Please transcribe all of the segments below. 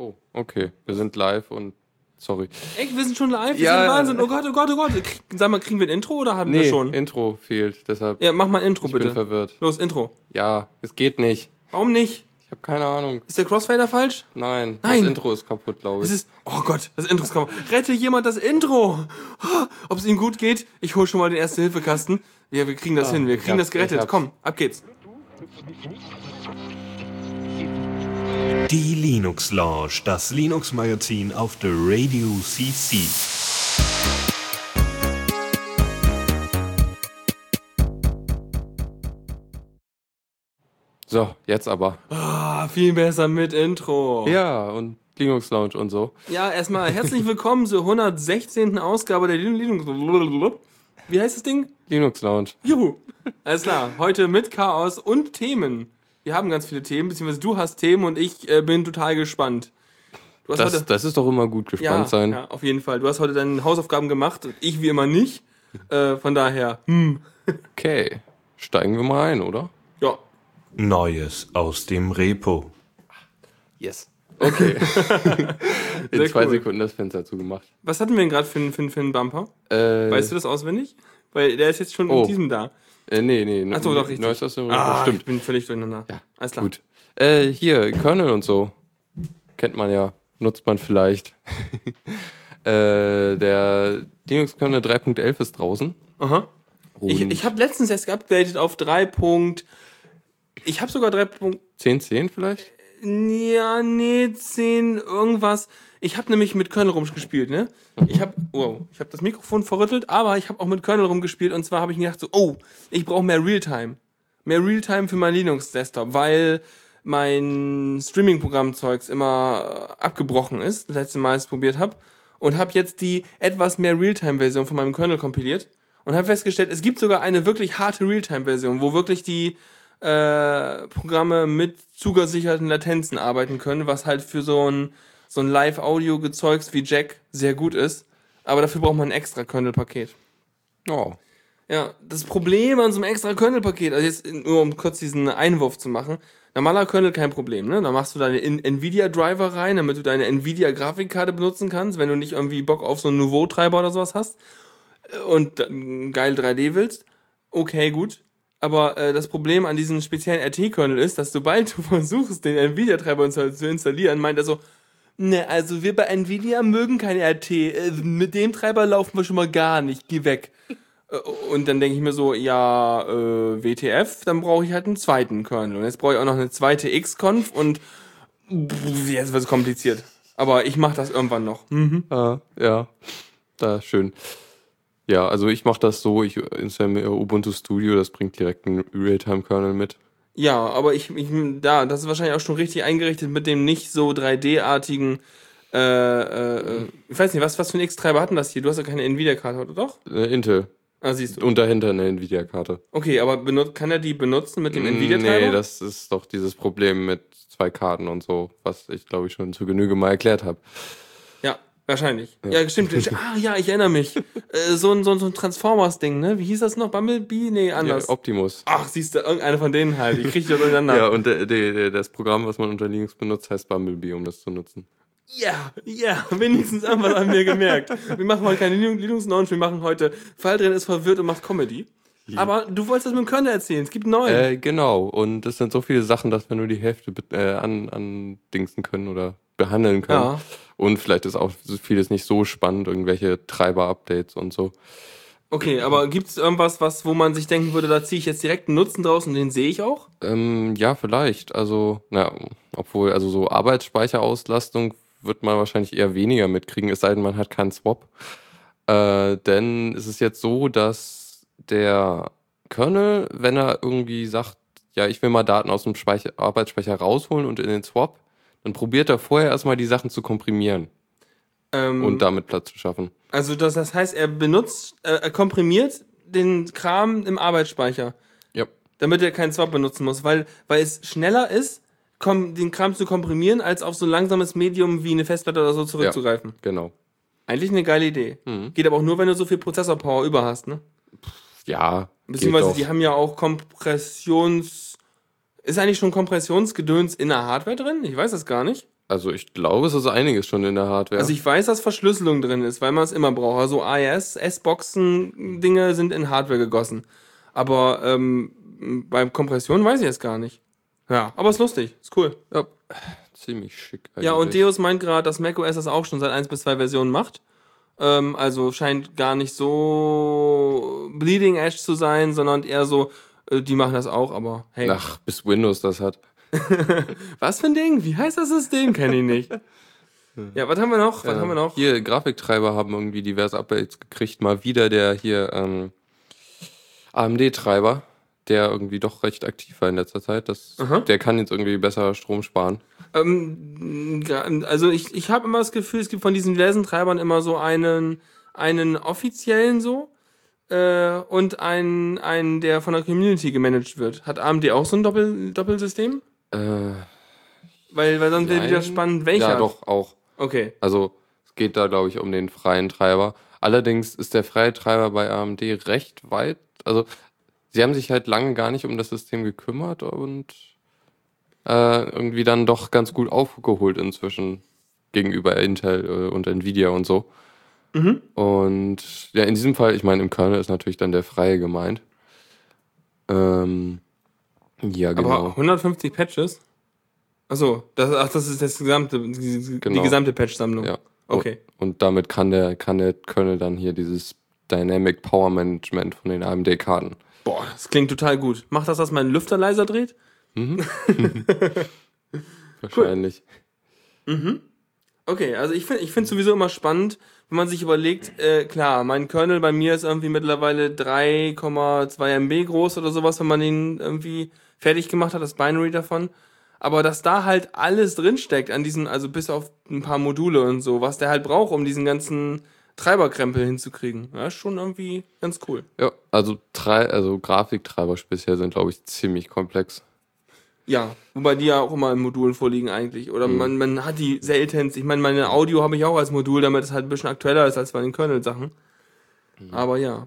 Oh, okay. Wir sind live und sorry. Echt, wir sind schon live? Wir Ja. sind Wahnsinn. Oh Gott, oh Gott, oh Gott. Sag mal, kriegen wir ein Intro oder haben wir Nee, schon? Intro fehlt, deshalb Ja, mach mal ein Intro ich bin bitte. verwirrt. Los, Intro. Ja, es geht nicht. Warum nicht? Ich habe keine Ahnung. Ist der Crossfader falsch? Nein, Nein. das Intro ist kaputt, glaube Es ich. ist. Oh Gott, das Intro ist kaputt. Rette jemand das Intro! Ob es ihm gut geht? Ich hol schon mal den Erste-Hilfe-Kasten. Ja, wir kriegen das Ah, hin. Wir ich kriegen das gerettet. ich. Komm, ab geht's. Die Linux Lounge, das Linux Magazin auf der Radio CC. So, jetzt aber. Ah, viel besser mit Intro. Ja, und Linux Lounge und so. Ja, erstmal herzlich willkommen zur 116. Ausgabe der Linux. Wie heißt das Ding? Linux Lounge. Juhu. Alles klar. Heute mit Chaos und Themen. Wir haben ganz viele Themen, beziehungsweise du hast Themen und ich äh, bin total gespannt. Du hast Das, heute. das ist doch immer gut gespannt ja, sein. ja, auf jeden Fall. Du hast heute deine Hausaufgaben gemacht und ich wie immer nicht. Äh, von daher, hm, Okay, steigen wir mal ein, oder? ja. Neues aus dem Repo. Yes. Okay. In zwei cool. Sekunden das Fenster zugemacht. Was hatten wir denn gerade für, einen- für, einen- für einen Bumper? Äh, Weißt du das auswendig? Weil der ist jetzt schon Oh. in diesem da. Äh, nee, nee. Ach so, doch, richtig. Neues Repo, Ah, ich stimmt. bin völlig durcheinander. Ja, Alles klar. Gut. Äh, hier, Kernel und so. Kennt man ja. Nutzt man vielleicht. äh, der Linux Kernel 3.11 ist draußen. Aha. Ich, Und ich habe letztens erst geupdatet auf 3. Punkt- Ich habe sogar 3. Punkt- 10.10 vielleicht? Ja, nee, 10, irgendwas. Ich habe nämlich mit Kernel rumgespielt, ne? Ich habe, wow, ich habe das Mikrofon verrüttelt, aber ich habe auch mit Kernel rumgespielt und zwar habe ich mir gedacht so, oh, ich brauche mehr Realtime. Mehr Realtime für mein Linux-Desktop, weil mein Streaming-Programm-Zeugs immer äh, abgebrochen ist, das letzte Mal, ich es probiert habe. Und habe jetzt die etwas mehr Realtime-Version von meinem Kernel kompiliert und habe festgestellt, es gibt sogar eine wirklich harte Realtime-Version, wo wirklich die äh, Programme mit zugesicherten Latenzen arbeiten können, was halt für so ein, so ein Live-Audio-Gezeugs wie Jack sehr gut ist. Aber dafür braucht man ein extra Kernel-Paket. Oh. Ja, das Problem an so einem extra Kernel-Paket, also jetzt nur um kurz diesen Einwurf zu machen, normaler Kernel kein Problem, ne? Da machst du deine In- Nvidia-Driver rein, damit du deine Nvidia-Grafikkarte benutzen kannst, wenn du nicht irgendwie Bock auf so einen Nouveau-Treiber oder sowas hast und dann geil 3D willst. Okay, gut. Aber äh, das Problem an diesem speziellen RT-Kernel ist, dass sobald du versuchst, den Nvidia-Treiber zu installieren, meint er so, ne, also wir bei Nvidia mögen kein RT, äh, mit dem Treiber laufen wir schon mal gar nicht, geh weg. Äh, Und dann denke ich mir so, ja, äh, WTF, dann brauche ich halt einen zweiten Kernel. Und jetzt brauche ich auch noch eine zweite Xconf und pff, jetzt wird es kompliziert. Aber ich mache das irgendwann noch. Mhm. Ah, ja. Da, schön. Ja, also ich mache das so, ich installiere Ubuntu Studio, das bringt direkt einen Realtime-Kernel mit. Ja, aber ich, ich, da, das ist wahrscheinlich auch schon richtig eingerichtet mit dem nicht so 3D-artigen, äh, äh, ich weiß nicht, was, was für ein X-Treiber hatten das hier? Du hast ja keine Nvidia-Karte, oder doch? Äh, Intel. Ah, siehst du. Und dahinter eine Nvidia-Karte. Okay, aber kann er die benutzen mit dem Mm, Nvidia-Treiber? Nee, das ist doch dieses Problem mit zwei Karten und so, was ich glaube ich schon zu Genüge mal erklärt habe. Ja, wahrscheinlich. Ja, stimmt. ah, ja, ich erinnere mich. äh, so ein, so ein, Transformers-Ding, ne? Wie hieß das noch? Bumblebee? Nee, Ja, anders. Optimus. Ach, siehst du, irgendeiner von denen halt. Ich krieg die durcheinander. Ja, und der, der, das Programm, was man unter Linux benutzt, heißt Bumblebee, um das zu nutzen. Ja, ja, wenigstens irgendwas haben wir gemerkt. Wir machen heute keine Linux- Linux-Launch, wir machen heute Fall drin ist verwirrt und macht Comedy. Aber du wolltest das mit dem Kernel erzählen, es gibt neun. Äh, genau. Und es sind so viele Sachen, dass wir nur die Hälfte äh, an, andingsen können oder behandeln können. Ja. Und vielleicht ist auch vieles nicht so spannend, irgendwelche Treiber-Updates und so. Okay, aber gibt es irgendwas, was, wo man sich denken würde, da ziehe ich jetzt direkt einen Nutzen draus und den sehe ich auch? Ähm, ja, vielleicht. Also, na, obwohl, also so Arbeitsspeicherauslastung wird man wahrscheinlich eher weniger mitkriegen, es sei denn, man hat keinen Swap. Äh, denn es ist jetzt so, dass der Kernel, wenn er irgendwie sagt, ja, ich will mal Daten aus dem Speicher, Arbeitsspeicher rausholen und in den Swap, dann probiert er vorher erstmal die Sachen zu komprimieren Ähm, und damit Platz zu schaffen. also das, das heißt, er benutzt, äh, er komprimiert den Kram im Arbeitsspeicher, Ja. damit er keinen Swap benutzen muss, weil, weil es schneller ist, den Kram zu komprimieren, als auf so ein langsames Medium wie eine Festplatte oder so zurückzugreifen. Genau. Eigentlich eine geile Idee. Mhm. Geht aber auch nur, wenn du so viel Prozessorpower über hast, ne? Ja. Beziehungsweise die haben ja auch Kompressions. Ist eigentlich schon Kompressionsgedöns in der Hardware drin? Ich weiß das gar nicht. Also ich glaube, es ist einiges schon in der Hardware. Also ich weiß, dass Verschlüsselung drin ist, weil man es immer braucht. Also AES, S-Boxen-Dinge sind in Hardware gegossen. Aber ähm, bei Kompression weiß ich es gar nicht. Ja, aber ist lustig, ist cool. ja, ziemlich schick. Ja, und eigentlich. Deus meint gerade, dass macOS das auch schon seit 1 bis 2 Versionen macht. Ähm, also scheint gar nicht so bleeding edge zu sein, sondern eher so, die machen das auch, aber hey. Ach, bis Windows das hat. Was für ein Ding? Wie heißt das System? Kenn ich nicht. ja, was haben wir noch? Was Ja, haben wir noch? Hier, Grafiktreiber haben irgendwie diverse Updates gekriegt. Mal wieder der hier ähm, AMD-Treiber, der irgendwie doch recht aktiv war in letzter Zeit. Das, Aha. der kann jetzt irgendwie besser Strom sparen. Ähm, also ich, ich habe immer das Gefühl, es gibt von diesen diversen Treibern immer so einen, einen offiziellen so äh, und einen, einen, der von der Community gemanagt wird. Hat AMD auch so ein Doppel, Doppelsystem? Äh, Weil, weil dann wäre wieder spannend, welcher. Ja, doch, auch. Okay. Also es geht da, glaube ich, um den freien Treiber. Allerdings ist der freie Treiber bei AMD recht weit. Also sie haben sich halt lange gar nicht um das System gekümmert und äh, irgendwie dann doch ganz gut aufgeholt inzwischen gegenüber Intel äh, und Nvidia und so. Mhm. Und ja, in diesem Fall, ich meine, im Kernel ist natürlich dann der freie gemeint. Ähm, ja, genau. Aber 150 Patches? Achso, das, ach, das ist das gesamte, die, die Genau. gesamte Patch-Sammlung. Ja. Okay. Und, und damit kann der, kann der Kernel dann hier dieses Dynamic Power Management von den AMD-Karten. Boah, das klingt total gut. Macht das, dass mein Lüfter leiser dreht? Wahrscheinlich. Okay, also ich finde ich finde sowieso immer spannend, wenn man sich überlegt, äh, klar, mein Kernel bei mir ist irgendwie mittlerweile 3,2 MB groß oder sowas, wenn man ihn irgendwie fertig gemacht hat, das Binary davon. Aber dass da halt alles drinsteckt an diesen, also bis auf ein paar Module und so, was der halt braucht, um diesen ganzen Treiberkrempel hinzukriegen. Ja, ist schon irgendwie ganz cool. Ja, also, drei, also Grafiktreiber speziell sind, glaube ich, ziemlich komplex. Ja, wobei die ja auch immer in Modulen vorliegen eigentlich. Oder man, man hat die seltenst. Ich meine, meine Audio habe ich auch als Modul, damit es halt ein bisschen aktueller ist als bei den Kernel-Sachen. Aber ja.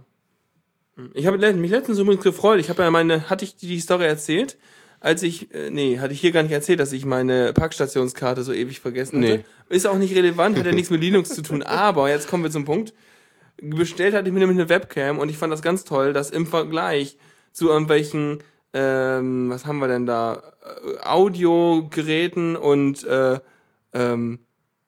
Ich habe mich letztens übrigens gefreut. Ich habe ja meine, hatte ich die Story erzählt? Als ich, äh, nee, hatte ich hier gar nicht erzählt, dass ich meine Parkstationskarte so ewig vergessen hatte. Nee. Ist auch nicht relevant, hat ja nichts mit Linux zu tun. Aber jetzt kommen wir zum Punkt. Bestellt hatte ich mir nämlich eine Webcam und ich fand das ganz toll, dass im Vergleich zu irgendwelchen, ähm, was haben wir denn da, äh, Audiogeräten und, äh, ähm,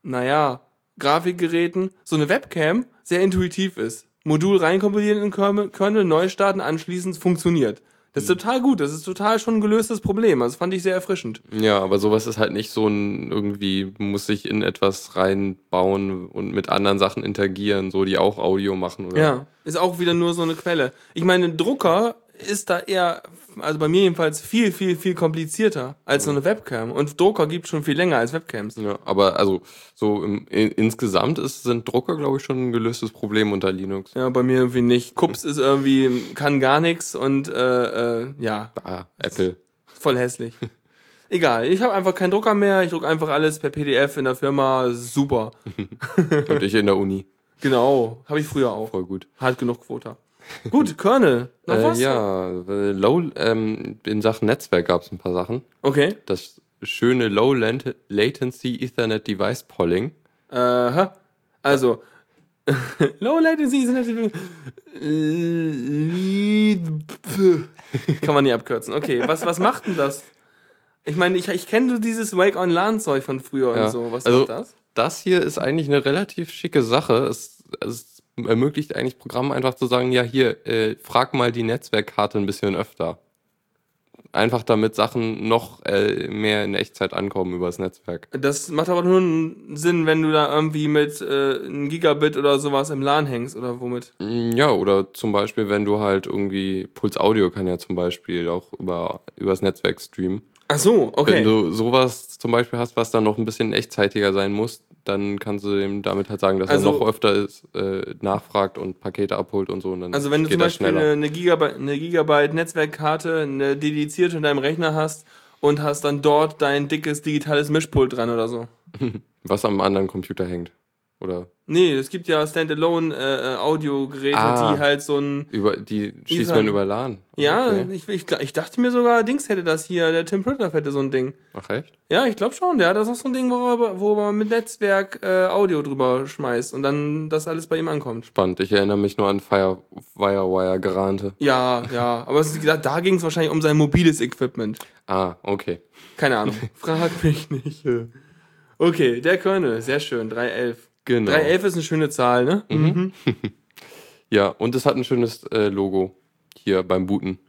naja, Grafikgeräten, so eine Webcam sehr intuitiv ist. Modul reinkompilieren in Kernel, Kernel neu starten, anschließend funktioniert. Das ist total gut, das ist total schon ein gelöstes Problem. Also fand ich sehr erfrischend. Ja, aber sowas ist halt nicht so ein, irgendwie muss sich in etwas reinbauen und mit anderen Sachen interagieren, so die auch Audio machen oder. Ja, ist auch wieder nur so eine Quelle. Ich meine, Drucker ist da eher, also bei mir jedenfalls, viel, viel, viel komplizierter als so eine Webcam. Und Drucker gibt schon viel länger als Webcams. Ja, aber also so im, in, insgesamt ist, sind Drucker, glaube ich, schon ein gelöstes Problem unter Linux. Ja, bei mir irgendwie nicht. Kups ist irgendwie, kann gar nichts und äh, äh, ja, Ah, Apple. voll hässlich. Egal, ich habe einfach keinen Drucker mehr, ich drucke einfach alles per PDF in der Firma, super. Und ich in der Uni. Genau, habe ich früher auch. Voll gut. Hart genug Quota. Gut, Kernel. Noch Äh, was? ja, äh, Low, ähm, in Sachen Netzwerk gab es ein paar Sachen. Okay. Das schöne Low Latency Ethernet Device Polling. Aha. Also, Low Latency natürlich. Kann man nie abkürzen. Okay, was, was macht denn das? Ich meine, ich, ich kenne so dieses Wake on LAN Zeug von früher Ja. und so. Was Also- ist das? Das hier ist eigentlich eine relativ schicke Sache. Es, es ermöglicht eigentlich Programmen einfach zu sagen, ja hier, äh, frag mal die Netzwerkkarte ein bisschen öfter. Einfach damit Sachen noch äh, mehr in Echtzeit ankommen übers Netzwerk. Das macht aber nur einen Sinn, wenn du da irgendwie mit äh, einem Gigabit oder sowas im LAN hängst oder womit. Mm, Ja, oder zum Beispiel, wenn du halt irgendwie, Puls Audio kann ja zum Beispiel auch über, übers Netzwerk streamen. Ach so, Wenn okay. du sowas zum Beispiel hast, was dann noch ein bisschen echtzeitiger sein muss, dann kannst du ihm damit halt sagen, dass Also- er noch öfter ist, äh, nachfragt und Pakete abholt und so. Und Also wenn du zum Beispiel eine, eine Gigabyte, eine Gigabyte Netzwerkkarte, eine dedizierte in deinem Rechner hast und hast dann dort dein dickes digitales Mischpult dran oder so. was am anderen Computer hängt. Oder Nee, es gibt ja Standalone-Audiogeräte, Ah. die halt so ein. über die schießt man über LAN? Ja, Okay. ich, ich, ich dachte mir sogar, Dings hätte das hier, der Tim Pritlove hätte so ein Ding. Ach echt? Ja, ich glaube schon, der hat das auch so ein Ding, wo er, wo man mit Netzwerk äh, Audio drüber schmeißt und dann das alles bei ihm ankommt. Spannend. Ich erinnere mich nur an Fire, Firewire Gerante. Ja, ja, aber es, ist- da ging es wahrscheinlich um sein mobiles Equipment. Ah, okay. Keine Ahnung. Frag mich nicht. Okay, der Kernel, sehr schön, 311. Genau. 311 ist eine schöne Zahl, ne? Mhm. Ja, und es hat ein schönes äh, Logo hier beim Booten.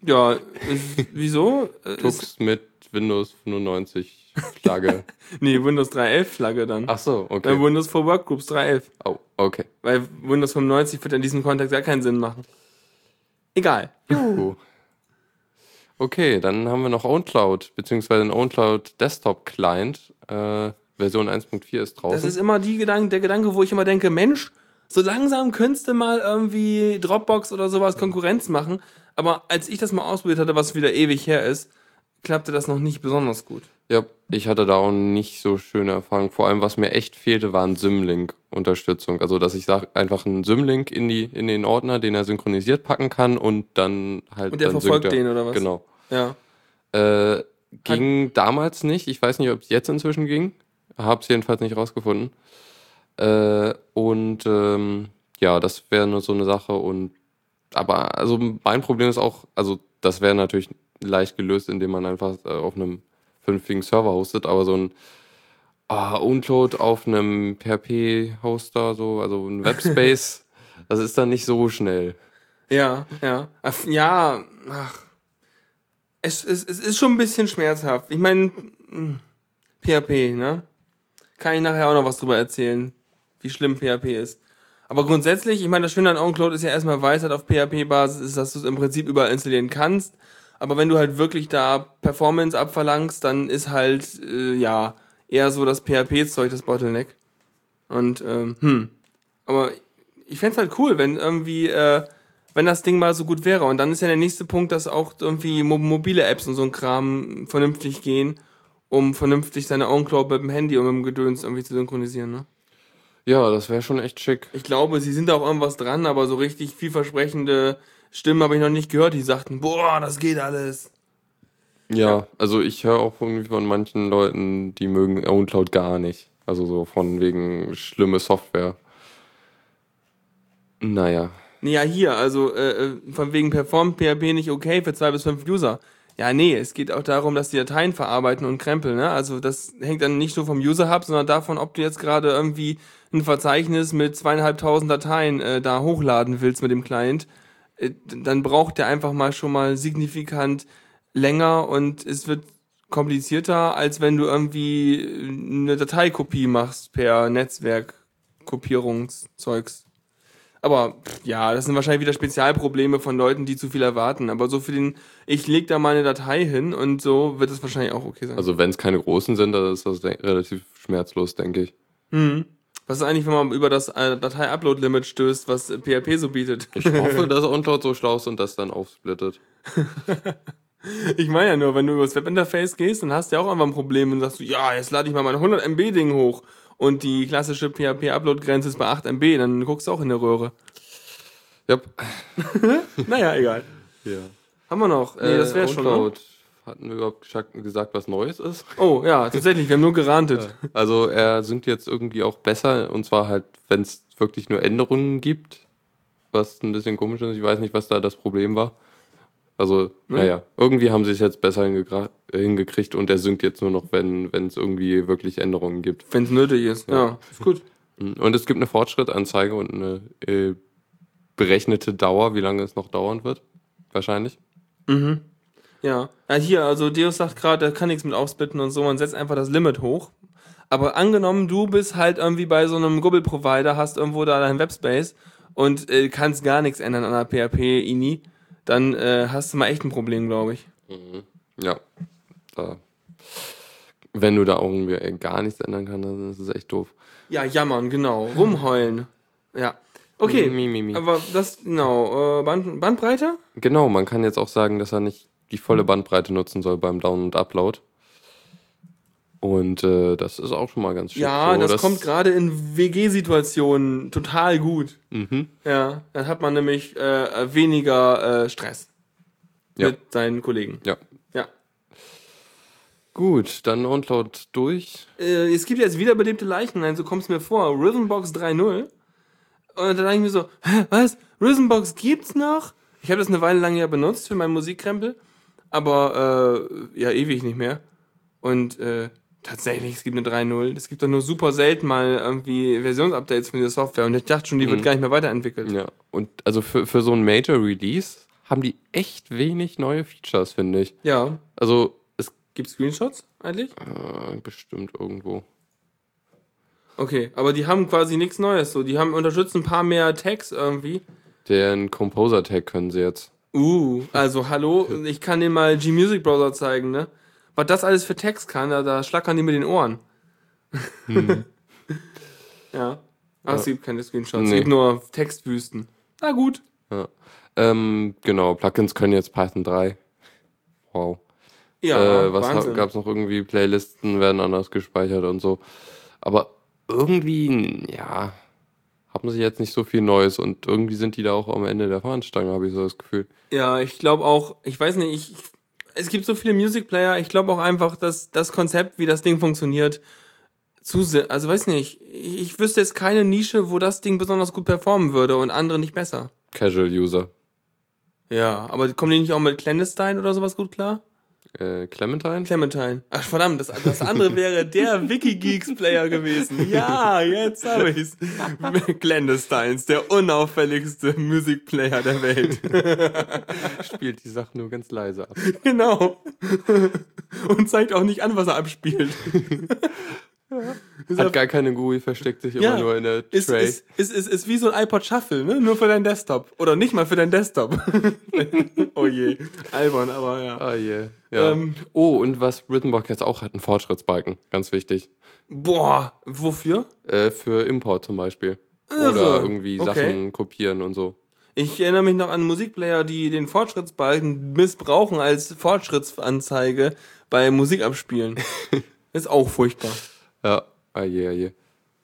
Ja, ist, wieso? Äh, Tux mit Windows 95 Flagge. nee, Windows 3.11 Flagge dann. Ach so, okay. Windows for Workgroups 3.11. Oh, okay. Weil Windows 95 wird in diesem Kontext gar keinen Sinn machen. Egal. Juhu. Okay, dann haben wir noch OwnCloud, beziehungsweise ein OwnCloud Desktop Client. Äh, Version 1.4 ist draußen. Das ist immer die Gedanke, der Gedanke, wo ich immer denke, Mensch, so langsam könntest du mal irgendwie Dropbox oder sowas Konkurrenz machen. Aber als ich das mal ausprobiert hatte, was wieder ewig her ist, klappte das noch nicht besonders gut. ja, ich hatte da auch nicht so schöne Erfahrungen. Vor allem, was mir echt fehlte, war ein Symlink-Unterstützung. Also, dass ich sag, einfach einen Symlink in, die, in den Ordner, den er synchronisiert packen kann und dann halt. Und der verfolgt er. den oder was? Genau. Ja. Äh, ging damals nicht. Ich weiß nicht, ob es jetzt inzwischen ging. Hab's jedenfalls nicht rausgefunden. Äh, und ähm, ja, das wäre nur so eine Sache. Und aber also mein Problem ist auch, also das wäre natürlich leicht gelöst, indem man einfach äh, auf einem vernünftigen Server hostet, aber so ein ah, Uncloud auf einem PHP-Hoster, so, also ein Webspace, das ist dann nicht so schnell. Ja, ja. Ja, ach. Es, es, es ist schon ein bisschen schmerzhaft. Ich meine, mh, PHP, ne? Kann ich nachher auch noch was drüber erzählen, wie schlimm PHP ist. Aber grundsätzlich, ich meine, das Schöne an OwnCloud ist ja erstmal Weisheit auf PHP-Basis, ist, dass du es im Prinzip überall installieren kannst. Aber wenn du halt wirklich da Performance abverlangst, dann ist halt, äh, ja, eher so das PHP-Zeug das Bottleneck. Und, ähm, hm. Aber ich fänd's halt cool, wenn irgendwie, äh, wenn das Ding mal so gut wäre. Und dann ist ja der nächste Punkt, dass auch irgendwie mo mobile Apps und so ein Kram vernünftig gehen, um vernünftig seine OwnCloud mit dem Handy und mit dem Gedöns irgendwie zu synchronisieren, ne? Ja, das wäre schon echt schick. Ich glaube, sie sind da auch irgendwas dran, aber so richtig vielversprechende Stimmen habe ich noch nicht gehört, die sagten, boah, das geht alles. Ja, also ich höre auch irgendwie von manchen Leuten, die mögen OwnCloud gar nicht. Also so von wegen schlimme Software. Naja. Nee, ja, hier, also äh, äh, von wegen performt PHP nicht okay für zwei bis fünf User. Ja, nee, es geht auch darum, dass die Dateien verarbeiten und krempeln, ne? Also das hängt dann nicht nur vom User-Hub, sondern davon, ob du jetzt gerade irgendwie ein Verzeichnis mit zweieinhalbtausend Dateien äh, da hochladen willst mit dem Client. Äh, dann braucht der einfach mal schon mal signifikant länger und es wird komplizierter, als wenn du irgendwie eine Dateikopie machst per Netzwerkkopierungszeugs. Aber ja, das sind wahrscheinlich wieder Spezialprobleme von Leuten, die zu viel erwarten. Aber so für den, ich leg da mal eine Datei hin und so wird es wahrscheinlich auch okay sein. Also wenn es keine großen sind, dann ist das relativ schmerzlos, denke ich. hm. Was ist eigentlich, wenn man über das äh, Datei-Upload-Limit stößt, was PHP so bietet? Ich hoffe, dass OwnCloud so schlau ist und das dann aufsplittet. Ich meine ja nur, wenn du über das Webinterface gehst, dann hast du ja auch einfach ein Problem und sagst du, ja, jetzt lade ich mal mein 100 MB Ding hoch und die klassische PHP-Upload-Grenze ist bei 8 MB, dann guckst du auch in der Röhre. Yep. Naja, egal. Ja. Haben wir noch? Nee, das wäre schon. Ne? Hatten wir überhaupt gesagt, was Neues ist? Oh, ja, tatsächlich, wir haben nur gerantet. Also er singt jetzt irgendwie auch besser und zwar halt, wenn es wirklich nur Änderungen gibt, was ein bisschen komisch ist. Ich weiß nicht, was da das Problem war. Also, naja, irgendwie haben sie es jetzt besser hingekriegt und er singt jetzt nur noch, wenn wenn es irgendwie wirklich Änderungen gibt. Wenn es nötig ist. Ja, ist gut. Und es gibt eine Fortschrittanzeige und eine äh, berechnete Dauer, wie lange es noch dauern wird. Wahrscheinlich. Ja. ja, hier, also Deus sagt gerade, er kann nichts mit aufsplitten und so, man setzt einfach das Limit hoch. Aber angenommen, du bist halt irgendwie bei so einem Google-Provider, hast irgendwo da deinen Webspace und äh, kannst gar nichts ändern an der PHP-INI, dann äh, hast du mal echt ein Problem, glaube ich. Ja. Da. Wenn du da irgendwie äh, gar nichts ändern kannst, dann ist es echt doof. Ja, jammern, genau. Rumheulen. Ja. Okay, Mi, mi, mi. aber das, genau, äh, Band, Bandbreite? Genau, man kann jetzt auch sagen, dass er nicht die volle Bandbreite nutzen soll beim Down- und Upload. Und äh, das ist auch schon mal ganz schön. Ja, so, das, kommt gerade in WG-Situationen total gut. Mhm. Ja, dann hat man nämlich äh, weniger äh, Stress Ja. mit seinen Kollegen. Ja. Ja. Gut, dann Download durch. Äh, es gibt jetzt wiederbelebte Leichen, nein, so kommt es mir vor. Rhythmbox 3.0. Und dann denke ich mir so, hä, was? Rhythmbox gibt's noch? Ich habe das eine Weile lang ja benutzt für meinen Musikkrempel, aber äh, ja ewig nicht mehr. Und äh, tatsächlich, es gibt eine 3.0. Es gibt doch nur super selten mal irgendwie Versionsupdates von dieser Software. Und ich dachte schon, die wird gar nicht mehr weiterentwickelt. Ja. Und also für, für so ein Major Release haben die echt wenig neue Features, finde ich. Ja. Also es Gibt Screenshots eigentlich? äh, bestimmt irgendwo. Okay, aber die haben quasi nichts Neues. So, die haben unterstützen ein paar mehr Tags irgendwie. Den Composer Tag können sie jetzt. Uh, also hallo, ich kann dir mal G-Music Browser zeigen, ne? Was das alles für Text kann, da, da schlackern die mit den Ohren. ja. Ach, es gibt keine Screenshots, es Nee. gibt nur Textwüsten. Na gut. Ja. Ähm, genau, Plugins können jetzt Python 3. Wow. Ja, äh, was gab es noch irgendwie? Playlisten werden anders gespeichert und so. Aber irgendwie, ja, haben sie jetzt nicht so viel Neues und irgendwie sind die da auch am Ende der Fahnenstange, habe ich so das Gefühl. Ja, ich glaube auch, ich weiß nicht, ich, es gibt so viele Music Player, ich glaube auch einfach, dass das Konzept, wie das Ding funktioniert, zu sehr, also weiß nicht, ich, ich wüsste jetzt keine Nische, wo das Ding besonders gut performen würde und andere nicht besser. Casual User. Ja, aber kommen die nicht auch mit Clandestine oder sowas gut klar? Äh, Clementine? Clementine. Ach verdammt, das, das andere wäre der Wikigeeks-Player gewesen. Ja, jetzt habe ich's. Clandestines, der unauffälligste Musikplayer der Welt. Spielt die Sachen nur ganz leise ab. genau. Und zeigt auch nicht an, was er abspielt. Hat gar keine GUI, versteckt sich immer Ja, nur in der Ist, Tray. ist, ist, ist, ist wie so ein iPod Shuffle, ne? Nur für deinen Desktop. Oder nicht mal für deinen Desktop. oh je. Albern, aber ja. Ah, yeah. ja. Ähm, oh, und was Rhythmbox jetzt auch hat, ein Fortschrittsbalken. Ganz wichtig. Boah, wofür? Äh, für Import zum Beispiel. Irre. Oder irgendwie Okay. Sachen kopieren und so. Ich erinnere mich noch an Musikplayer, die den Fortschrittsbalken missbrauchen als Fortschrittsanzeige bei Musikabspielen. ist auch furchtbar. Ja, ah je, ah je.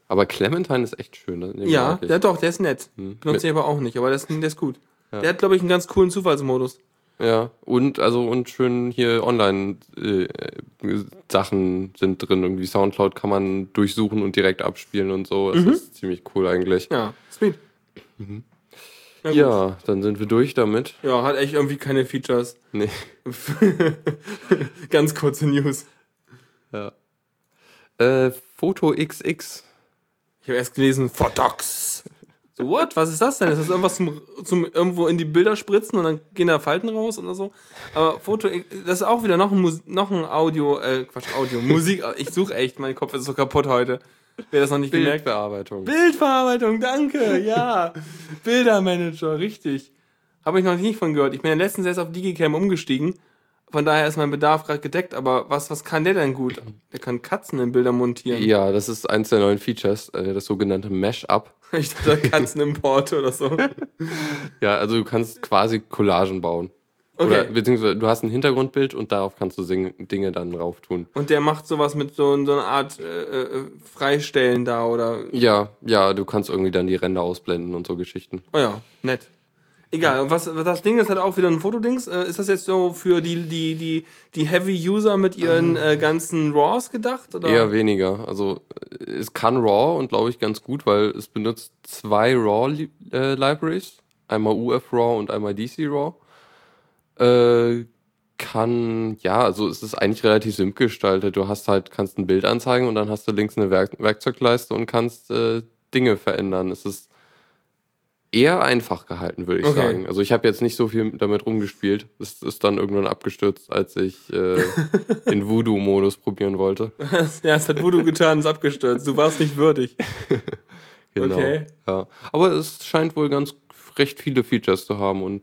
Aber Clementine ist echt schön. ne? Ja, der doch, der ist nett. Benutze ich aber auch nicht, aber der ist, der ist gut. Der hat, glaube ich, einen ganz coolen Zufallsmodus. Ja, und also und schön hier online äh, Sachen sind drin. Irgendwie Soundcloud kann man durchsuchen und direkt abspielen und so. Das ist ziemlich cool eigentlich. Mhm. Ja, sweet. Gut. Ja, dann sind wir durch damit. Ja, hat echt irgendwie keine Features. Nee. Ganz kurze News. Ja. Äh, Foto XX. Ich habe erst gelesen, Photox. So, what? Was ist das denn? Ist das irgendwas zum, zum irgendwo in die Bilder spritzen und dann gehen da Falten raus oder so? Aber Foto, das ist auch wieder noch ein, Mus noch ein Audio, äh, Quatsch, Audio, Musik. Ich suche echt, mein Kopf ist so kaputt heute. Wer das noch nicht gemerkt Bildbearbeitung. Bildverarbeitung, danke, ja. Bildermanager, richtig. Habe ich noch nicht von gehört. Ich bin ja letztens erst auf Digicam umgestiegen. Von daher ist mein Bedarf gerade gedeckt. Aber was, was kann der denn gut? Der kann Katzen in Bilder montieren. Ja, das ist eins der neuen Features, äh, das sogenannte Mesh-Up. Ich dachte, Katzenimport oder so. Ja, also du kannst quasi Collagen bauen. Okay. Oder beziehungsweise du hast ein Hintergrundbild und darauf kannst du Dinge dann drauf tun. Und der macht sowas mit so, so einer Art äh, äh, Freistellen da oder. Ja, ja, du kannst irgendwie dann die Ränder ausblenden und so Geschichten. Oh ja, nett. Egal, was, was das Ding ist, hat auch wieder ein Fotodings. Äh, ist das jetzt so für die, die, die, die Heavy-User mit ihren äh, ganzen RAWs gedacht? Oder? Eher weniger. Also äh, es kann RAW und glaube ich ganz gut, weil es benutzt zwei RAW-Libraries. einmal UF-RAW und einmal DC-RAW. Äh, kann, ja, also es ist eigentlich relativ simpel gestaltet. Du hast halt, kannst ein Bild anzeigen und dann hast du links eine Werk Werkzeugleiste und kannst äh, Dinge verändern. Es ist eher einfach gehalten, würde ich Okay. sagen. Also ich habe jetzt nicht so viel damit rumgespielt. Es ist dann irgendwann abgestürzt, als ich äh, den Voodoo-Modus probieren wollte. ja, es hat Voodoo getan, ist abgestürzt. Du warst nicht würdig. Genau. Okay. Ja. Aber es scheint wohl ganz recht viele Features zu haben und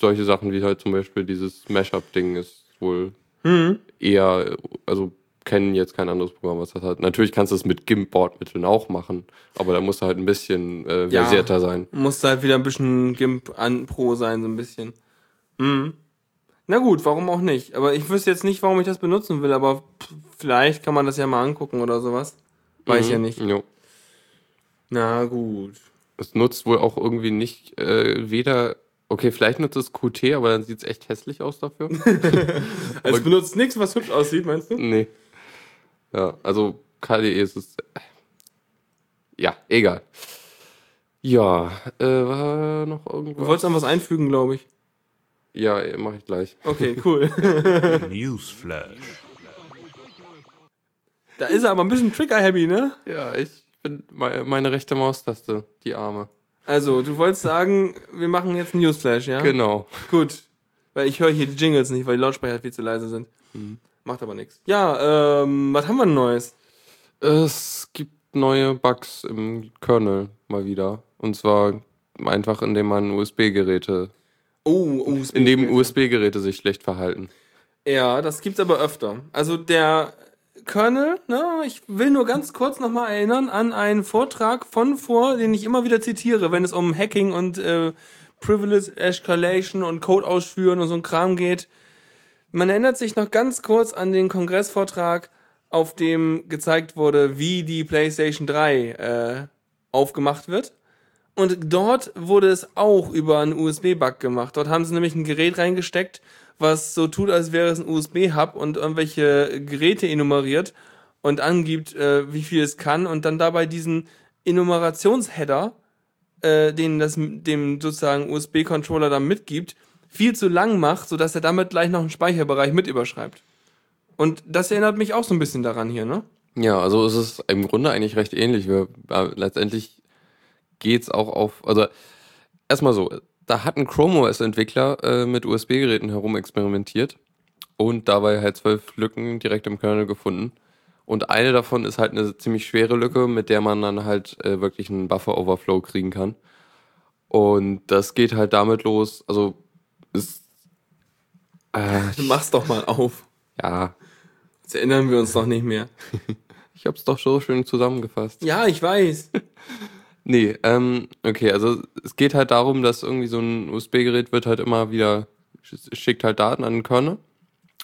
solche Sachen wie halt zum Beispiel dieses Mashup-Ding ist wohl Mhm. eher, also kennen jetzt kein anderes Programm, was das hat. Natürlich kannst du es mit GIMP-Bordmitteln auch machen, aber da musst du halt ein bisschen äh, Ja. versierter sein. Musste halt wieder ein bisschen GIMP an Pro sein, so ein bisschen. Mhm. Na gut, warum auch nicht? Aber ich wüsste jetzt nicht, warum ich das benutzen will, aber vielleicht kann man das ja mal angucken oder sowas. Weiß ja nicht. Jo. Na gut. Es nutzt wohl auch irgendwie nicht äh, weder. Okay, vielleicht nutzt es Qt, aber dann sieht es echt hässlich aus dafür. Also es benutzt nichts, was hübsch aussieht, meinst du? nee. Ja, also KDE ist es. Ja, egal. Ja, äh, war noch Du irgendwas? wolltest noch was einfügen, glaube ich. Ja, mache ich gleich. Okay, cool. Newsflash. da ist er aber ein bisschen Trigger-happy, ne? Ja, ich bin me- meine rechte Maustaste, die Arme. Also, du wolltest sagen, wir machen jetzt einen Newsflash, ja? Genau. Gut. Weil ich höre hier die Jingles nicht, weil die Lautsprecher viel zu leise sind. Macht aber nichts. Ja, ähm, was haben wir denn Neues? Es gibt neue Bugs im Kernel mal wieder. Und zwar einfach, indem man USB-Geräte, Oh, USB. indem USB-Geräte sich schlecht verhalten. Ja, das gibt's aber öfter. Also der Kernel, ne, ich will nur ganz kurz nochmal erinnern an einen Vortrag von vor, den ich immer wieder zitiere, wenn es um Hacking und äh, Privilege Escalation und Code ausführen und so ein Kram geht. Man erinnert sich noch ganz kurz an den Kongressvortrag, auf dem gezeigt wurde, wie die PlayStation 3 äh, aufgemacht wird. Und dort wurde es auch über einen USB-Bug gemacht. Dort haben sie nämlich ein Gerät reingesteckt, was so tut, als wäre es ein USB-Hub und irgendwelche Geräte enumeriert und angibt, äh, wie viel es kann und dann dabei diesen Enumerationsheader, äh, den das dem sozusagen USB-Controller dann mitgibt, viel zu lang macht, sodass er damit gleich noch einen Speicherbereich mit überschreibt. Und das erinnert mich auch so ein bisschen daran hier, ne? Ja, also es ist im Grunde eigentlich recht ähnlich. Wir, äh, letztendlich geht's auch auf, also erstmal so, da hat ein Chrome OS-Entwickler äh, mit USB-Geräten herumexperimentiert und dabei halt zwölf Lücken direkt im Kernel gefunden. Und eine davon ist halt eine ziemlich schwere Lücke, mit der man dann halt äh, wirklich einen Buffer-Overflow kriegen kann. Und das geht halt damit los, also ist, äh, Mach's doch mal auf. ja, Jetzt erinnern wir uns doch nicht mehr. ich hab's doch so schön zusammengefasst. Ja, ich weiß. Nee, ähm, okay, also es geht halt darum, dass irgendwie so ein USB-Gerät wird halt immer wieder, sch- schickt halt Daten an den Kernel.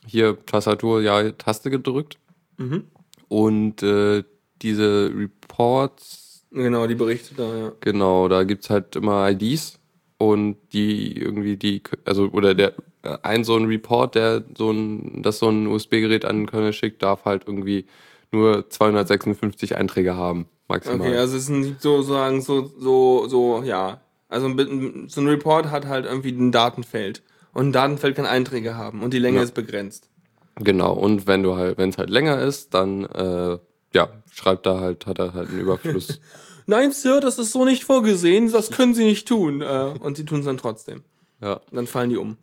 Hier Tastatur, ja, Taste gedrückt. Mhm. Und äh, diese Reports, Genau, die Berichte da, ja. genau, da gibt's halt immer IDs und die irgendwie die, also oder der ein so ein Report, der so ein, das so ein USB-Gerät an den Kernel schickt, darf halt irgendwie nur 256 Einträge haben, maximal. Okay, also es sind sozusagen so, so, so, ja. Also ein so ein Report hat halt irgendwie ein Datenfeld. Und ein Datenfeld kann Einträge haben und die Länge Ja. ist begrenzt. Genau, und wenn du halt, wenn es halt länger ist, dann äh, ja, schreibt er halt, hat er halt einen Überfluss. Nein, Sir, das ist so nicht vorgesehen, das können Sie nicht tun. Äh, und sie tun es dann trotzdem. ja, Und dann fallen die um.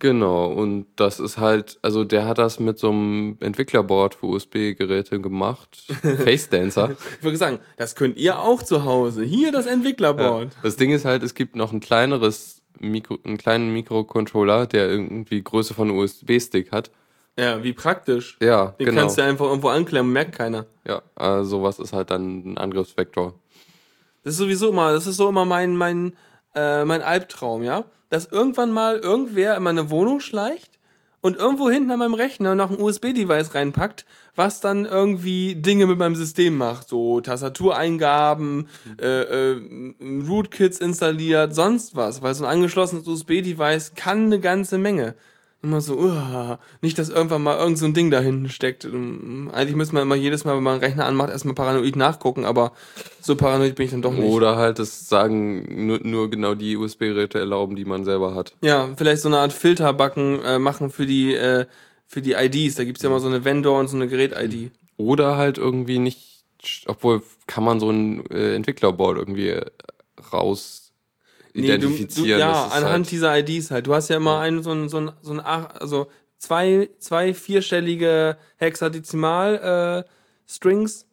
genau. Und das ist halt, also der hat das mit so einem Entwicklerboard für USB-Geräte gemacht. Face Dancer. Ich würde sagen, das könnt ihr auch zu Hause. Hier das Entwicklerboard. Das Ding ist halt, es gibt noch ein kleineres Mikro, einen kleinen Mikrocontroller, der irgendwie Größe von USB-Stick hat. Ja, wie praktisch. Ja, Den genau. kannst du einfach irgendwo anklemmen, merkt keiner. Ja, also sowas ist halt dann ein Angriffsvektor. Das ist sowieso immer, das ist so immer mein, mein, äh, mein Albtraum, ja? Dass irgendwann mal irgendwer in meine Wohnung schleicht und irgendwo hinten an meinem Rechner noch ein USB-Device reinpackt, was dann irgendwie Dinge mit meinem System macht. So Tastatureingaben, äh, äh, Rootkits installiert, sonst was. Weil so ein angeschlossenes USB-Device kann eine ganze Menge. Immer so, uah, nicht, dass irgendwann mal irgend so ein Ding da hinten steckt. Ähm, Eigentlich müsste man immer jedes Mal, wenn man einen Rechner anmacht, erstmal paranoid nachgucken, aber so paranoid bin ich dann doch nicht. Oder halt das sagen, nur, nur genau die USB-Geräte erlauben, die man selber hat. Ja, vielleicht so eine Art Filterbacken äh, machen für die, äh, für die IDs. Da gibt's ja immer so eine Vendor- und so eine Gerät-ID. Oder halt irgendwie nicht, obwohl kann man so ein äh, Entwicklerboard irgendwie äh, raus identifizieren. ja, Das ist anhand halt, dieser IDs halt. Du hast ja immer einen, so ein, so ein, so ein, ach- also zwei, zwei vierstellige Hexadezimal, äh, Strings.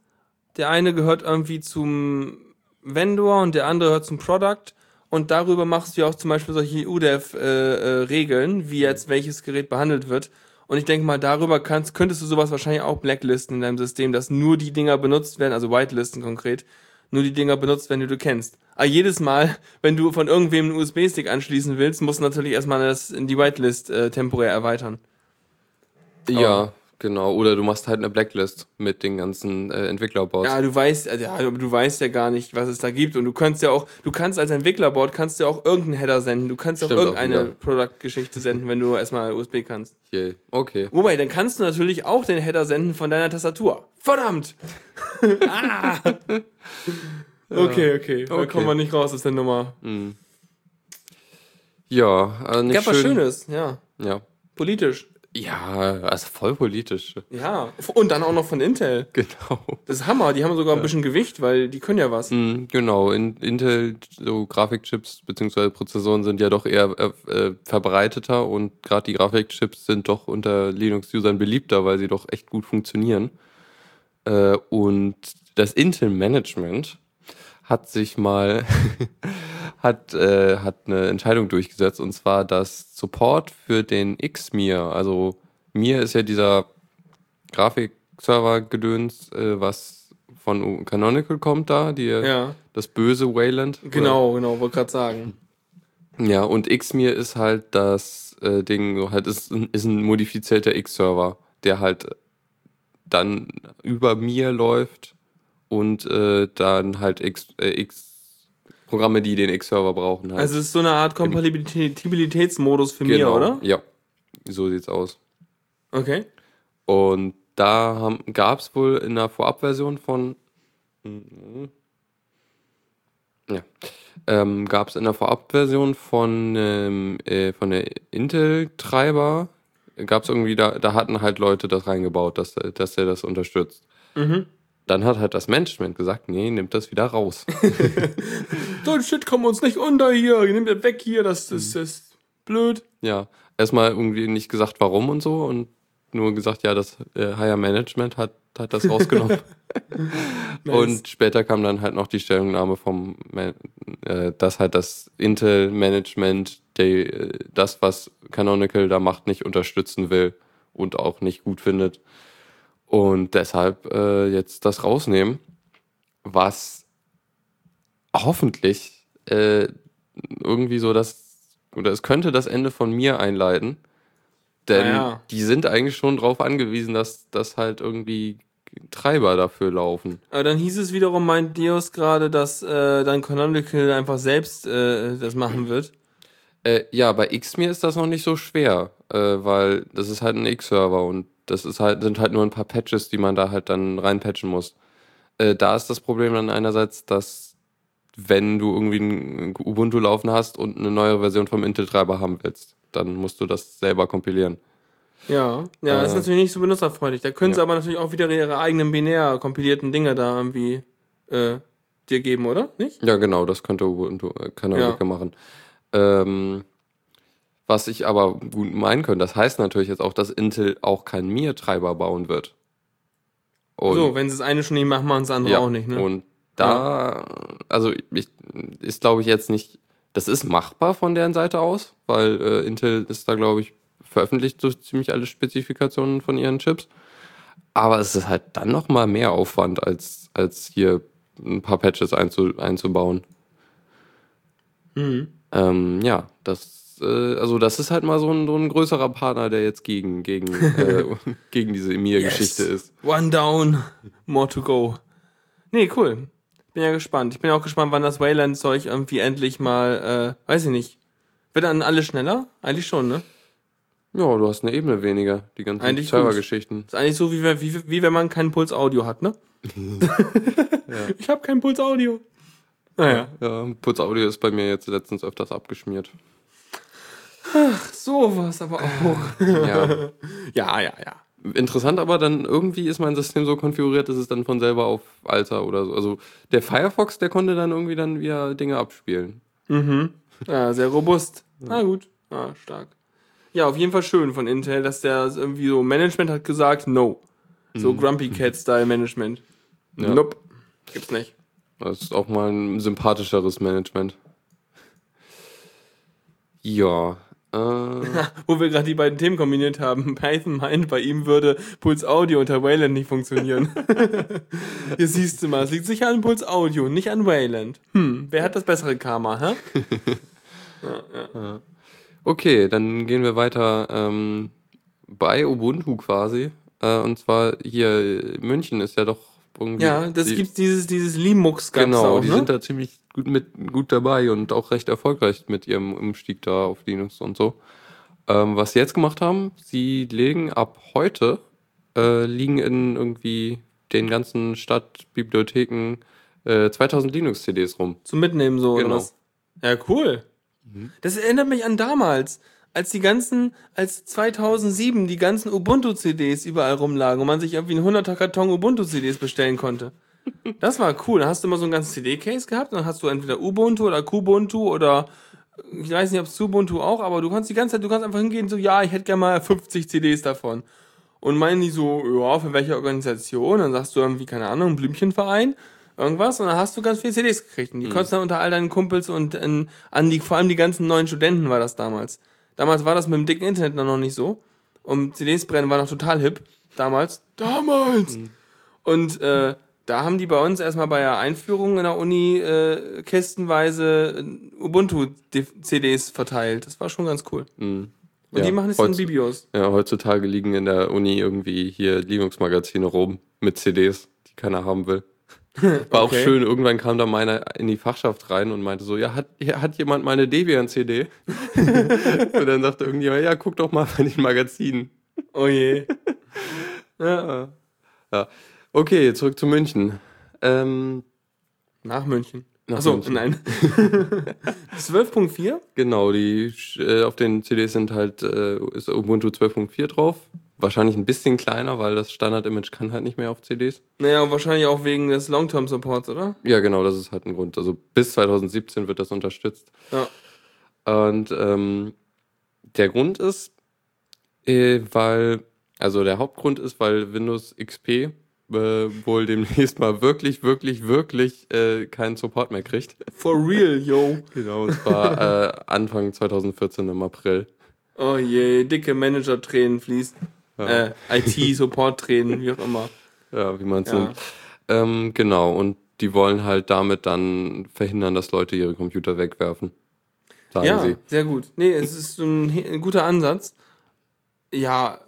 Der eine gehört irgendwie zum Vendor und der andere gehört zum Product. Und darüber machst du ja auch zum Beispiel solche UDEV-Regeln, wie jetzt welches Gerät behandelt wird. Und ich denke mal, darüber kannst, könntest du sowas wahrscheinlich auch blacklisten in deinem System, dass nur die Dinger benutzt werden, also whitelisten konkret, nur die Dinger benutzt werden, die du kennst. Aber jedes Mal, wenn du von irgendwem einen USB-Stick anschließen willst, musst du natürlich erstmal das in die Whitelist äh, temporär erweitern. Ja, genau. Oder du machst halt eine Blacklist mit den ganzen äh, Entwicklerboards. Ja, du weißt, also, ja, du weißt ja gar nicht, was es da gibt. Und du kannst ja auch, du kannst als Entwicklerboard kannst ja auch irgendeinen Header senden. Du kannst auch Stimmt auch irgendeine wieder. Product-Geschichte senden, wenn du erstmal USB kannst. Yay. Okay. Wobei, dann kannst du natürlich auch den Header senden von deiner Tastatur. Verdammt! ah! Okay, okay. Da Okay. kommen wir nicht raus aus der Nummer. Ja, also nicht Gab was schön. Schönes, ja. Ja. Politisch. Ja, also voll politisch. Ja. Und dann auch noch von Intel. Genau. Das ist Hammer, die haben sogar ein bisschen Gewicht, weil die können ja was. Mm, Genau, in, Intel, so Grafikchips bzw. Prozessoren sind ja doch eher äh, äh, verbreiteter und gerade die Grafikchips sind doch unter Linux-Usern beliebter, weil sie doch echt gut funktionieren. Äh, und das Intel-Management hat sich mal hat, äh, hat eine Entscheidung durchgesetzt und zwar das Support für den Xmir. Also Mir ist ja dieser Grafikserver-Gedöns, äh, was von Canonical kommt da, die, Ja, das böse Wayland. genau, genau, wollte gerade sagen. Ja, und Xmir ist halt das äh, Ding, so halt ist, ist ein modifizierter X-Server, der halt dann über mir läuft und äh, dann halt X, äh, X Programme, die den X-Server brauchen. Halt. Also es ist so eine Art Kompatibilitätsmodus für mir, Genau, oder? Ja, so sieht's aus. Okay. Und da gab es wohl in der Vorabversion von. Ja. Ähm, gab es in der Vorabversion von, ähm, äh, von der Intel-Treiber, gab es irgendwie, da, da hatten halt Leute das reingebaut, dass, dass er das unterstützt. Mhm. Dann hat halt das Management gesagt, nee, nimmt das wieder raus. So ein Shit kommen uns nicht unter hier. Nimm das weg hier, das, das, das ist blöd. ja, erstmal irgendwie nicht gesagt, warum und so und nur gesagt, ja, das äh, Higher Management hat, hat das rausgenommen. Und später kam dann halt noch die Stellungnahme vom, Man- äh, dass halt das Intel-Management die, äh, das, was Canonical da macht, nicht unterstützen will und auch nicht gut findet. Und deshalb äh, jetzt das rausnehmen, was hoffentlich äh, irgendwie so das, oder es könnte das Ende von mir einleiten. Denn Ah ja. die sind eigentlich schon drauf angewiesen, dass, dass halt irgendwie Treiber dafür laufen. Aber dann hieß es wiederum, meint Dios gerade, dass äh, dann Canonical einfach selbst äh, das machen wird. Äh, ja, bei Xmir ist das noch nicht so schwer, äh, weil das ist halt ein X-Server und das ist halt, sind halt nur ein paar Patches, die man da halt dann reinpatchen muss. Äh, da ist das Problem dann einerseits, dass wenn du irgendwie ein Ubuntu laufen hast und eine neue Version vom Intel-Treiber haben willst, dann musst du das selber kompilieren. Ja, ja, das ist Äh, natürlich nicht so benutzerfreundlich. Da können sie ja. aber natürlich auch wieder ihre eigenen binär kompilierten Dinge da irgendwie äh, dir geben, oder? Nicht? Ja, genau, das könnte Ubuntu äh, Canonical Ja. machen. Ähm, was ich aber gut meinen könnte, das heißt natürlich jetzt auch, dass Intel auch keinen Mir-Treiber bauen wird. Und so, wenn sie das eine schon nicht machen, machen sie das andere ja, auch nicht, ne? Und da, also ich, ist glaube ich jetzt nicht, das ist machbar von deren Seite aus, weil äh, Intel ist da glaube ich veröffentlicht so ziemlich alle Spezifikationen von ihren Chips. Aber es ist halt dann noch mal mehr Aufwand, als, als hier ein paar Patches einzu, einzubauen. Mhm. Ähm, ja, das, äh, also das ist halt mal so ein, so ein größerer Partner, der jetzt gegen, gegen, äh, gegen diese Mir-Geschichte Yes. ist. One down, more to go. Nee, cool. Bin ja gespannt. Ich bin auch gespannt, wann das Wayland-Zeug irgendwie endlich mal, äh, weiß ich nicht. Wird dann alles schneller? Eigentlich schon, ne? Ja, du hast eine Ebene weniger, die ganzen Servergeschichten. Ist eigentlich so, wie, wie, wie wenn man keinen Puls Audio hat, ne? Ich habe keinen Puls Audio. Naja. Ja, Putz Audio ist bei mir jetzt letztens öfters abgeschmiert. So was aber auch. Ja. ja, ja, ja. Interessant, aber dann irgendwie ist mein System so konfiguriert, dass es dann von selber auf Alter oder so. Also der Firefox, der konnte dann irgendwie dann wieder Dinge abspielen. Mhm. Ja, sehr robust. Na gut. Ah, stark. Ja, auf jeden Fall schön von Intel, dass der irgendwie so Management hat gesagt, no. So Grumpy Cat Style Management. Ja. Nope. Gibt's nicht. Das ist auch mal ein sympathischeres Management. Ja. Äh, Wo wir gerade die beiden Themen kombiniert haben. Python meint, bei ihm würde Puls Audio unter Wayland nicht funktionieren. Hier siehst du mal, es liegt sicher an Puls Audio, nicht an Wayland. Hm, wer hat das bessere Karma, hä? okay, dann gehen wir weiter ähm, bei Ubuntu quasi. Äh, und zwar hier München ist ja doch irgendwie. Ja, das die, gibt's dieses, dieses Linux gab's Genau, auch, die ne? sind da ziemlich gut mit gut dabei und auch recht erfolgreich mit ihrem Umstieg da auf Linux und so. Ähm, was sie jetzt gemacht haben, sie legen ab heute, äh, liegen in irgendwie den ganzen Stadtbibliotheken äh, 2000 Linux-CDs rum. Zum Mitnehmen so, Genau. Ja, cool. Das erinnert mich an damals, als die ganzen, als 2007 die ganzen Ubuntu-CDs überall rumlagen und man sich irgendwie einen 100er Karton Ubuntu-CDs bestellen konnte. Das war cool. Da hast du immer so ein ganzes CD-Case gehabt, dann hast du entweder Ubuntu oder Kubuntu oder ich weiß nicht, ob es Ubuntu auch, aber du kannst die ganze Zeit, du kannst einfach hingehen, so, ja, ich hätte gerne mal 50 CDs davon. Und meinen die so, ja, für welche Organisation? Dann sagst du irgendwie, keine Ahnung, ein Blümchenverein, irgendwas, und dann hast du ganz viele CDs gekriegt. Und die konntest du dann unter all deinen Kumpels und in, an die, vor allem die ganzen neuen Studenten war das damals. Damals war das mit dem dicken Internet noch nicht so. Und CDs brennen war noch total hip. Damals. Damals! Und äh, da haben die bei uns erstmal bei der Einführung in der Uni äh, kistenweise äh, Ubuntu-CDs verteilt. Das war schon ganz cool. Und Ja, die machen es in Bibios. Ja, heutzutage liegen in der Uni irgendwie hier Linux-Magazine rum mit CDs, die keiner haben will. War auch Okay. schön, irgendwann kam da meiner in die Fachschaft rein und meinte so, ja, hat, hat jemand meine Debian-CD? und dann sagte irgendjemand, ja, guck doch mal bei den Magazinen. Oh je. Ja. ja. Okay, zurück zu München. Ähm, Nach München. Nach Achso, München. nein. 12.4? genau, die äh, auf den CDs sind halt äh, ist Ubuntu 12.4 drauf. Wahrscheinlich ein bisschen kleiner, weil das Standard-Image kann halt nicht mehr auf CDs. Naja, wahrscheinlich auch wegen des Long-Term-Supports, oder? Ja, genau, das ist halt ein Grund. Also bis 2017 wird das unterstützt. Ja. Und ähm, der Grund ist, äh, weil, also der Hauptgrund ist, weil Windows XP äh, wohl demnächst mal wirklich, wirklich, wirklich äh, keinen Support mehr kriegt. For real, yo. Genau, und zwar äh, Anfang 2014 im April. Oh je, dicke Manager-Tränen fließen. Ja. Äh, IT-Support-Tränen, wie auch immer. Ja, wie man es Ja. nennt. Ähm, genau, und die wollen halt damit dann verhindern, dass Leute ihre Computer wegwerfen. Sagen Ja, sie. sehr gut. Nee, es ist ein, ein guter Ansatz. Ja,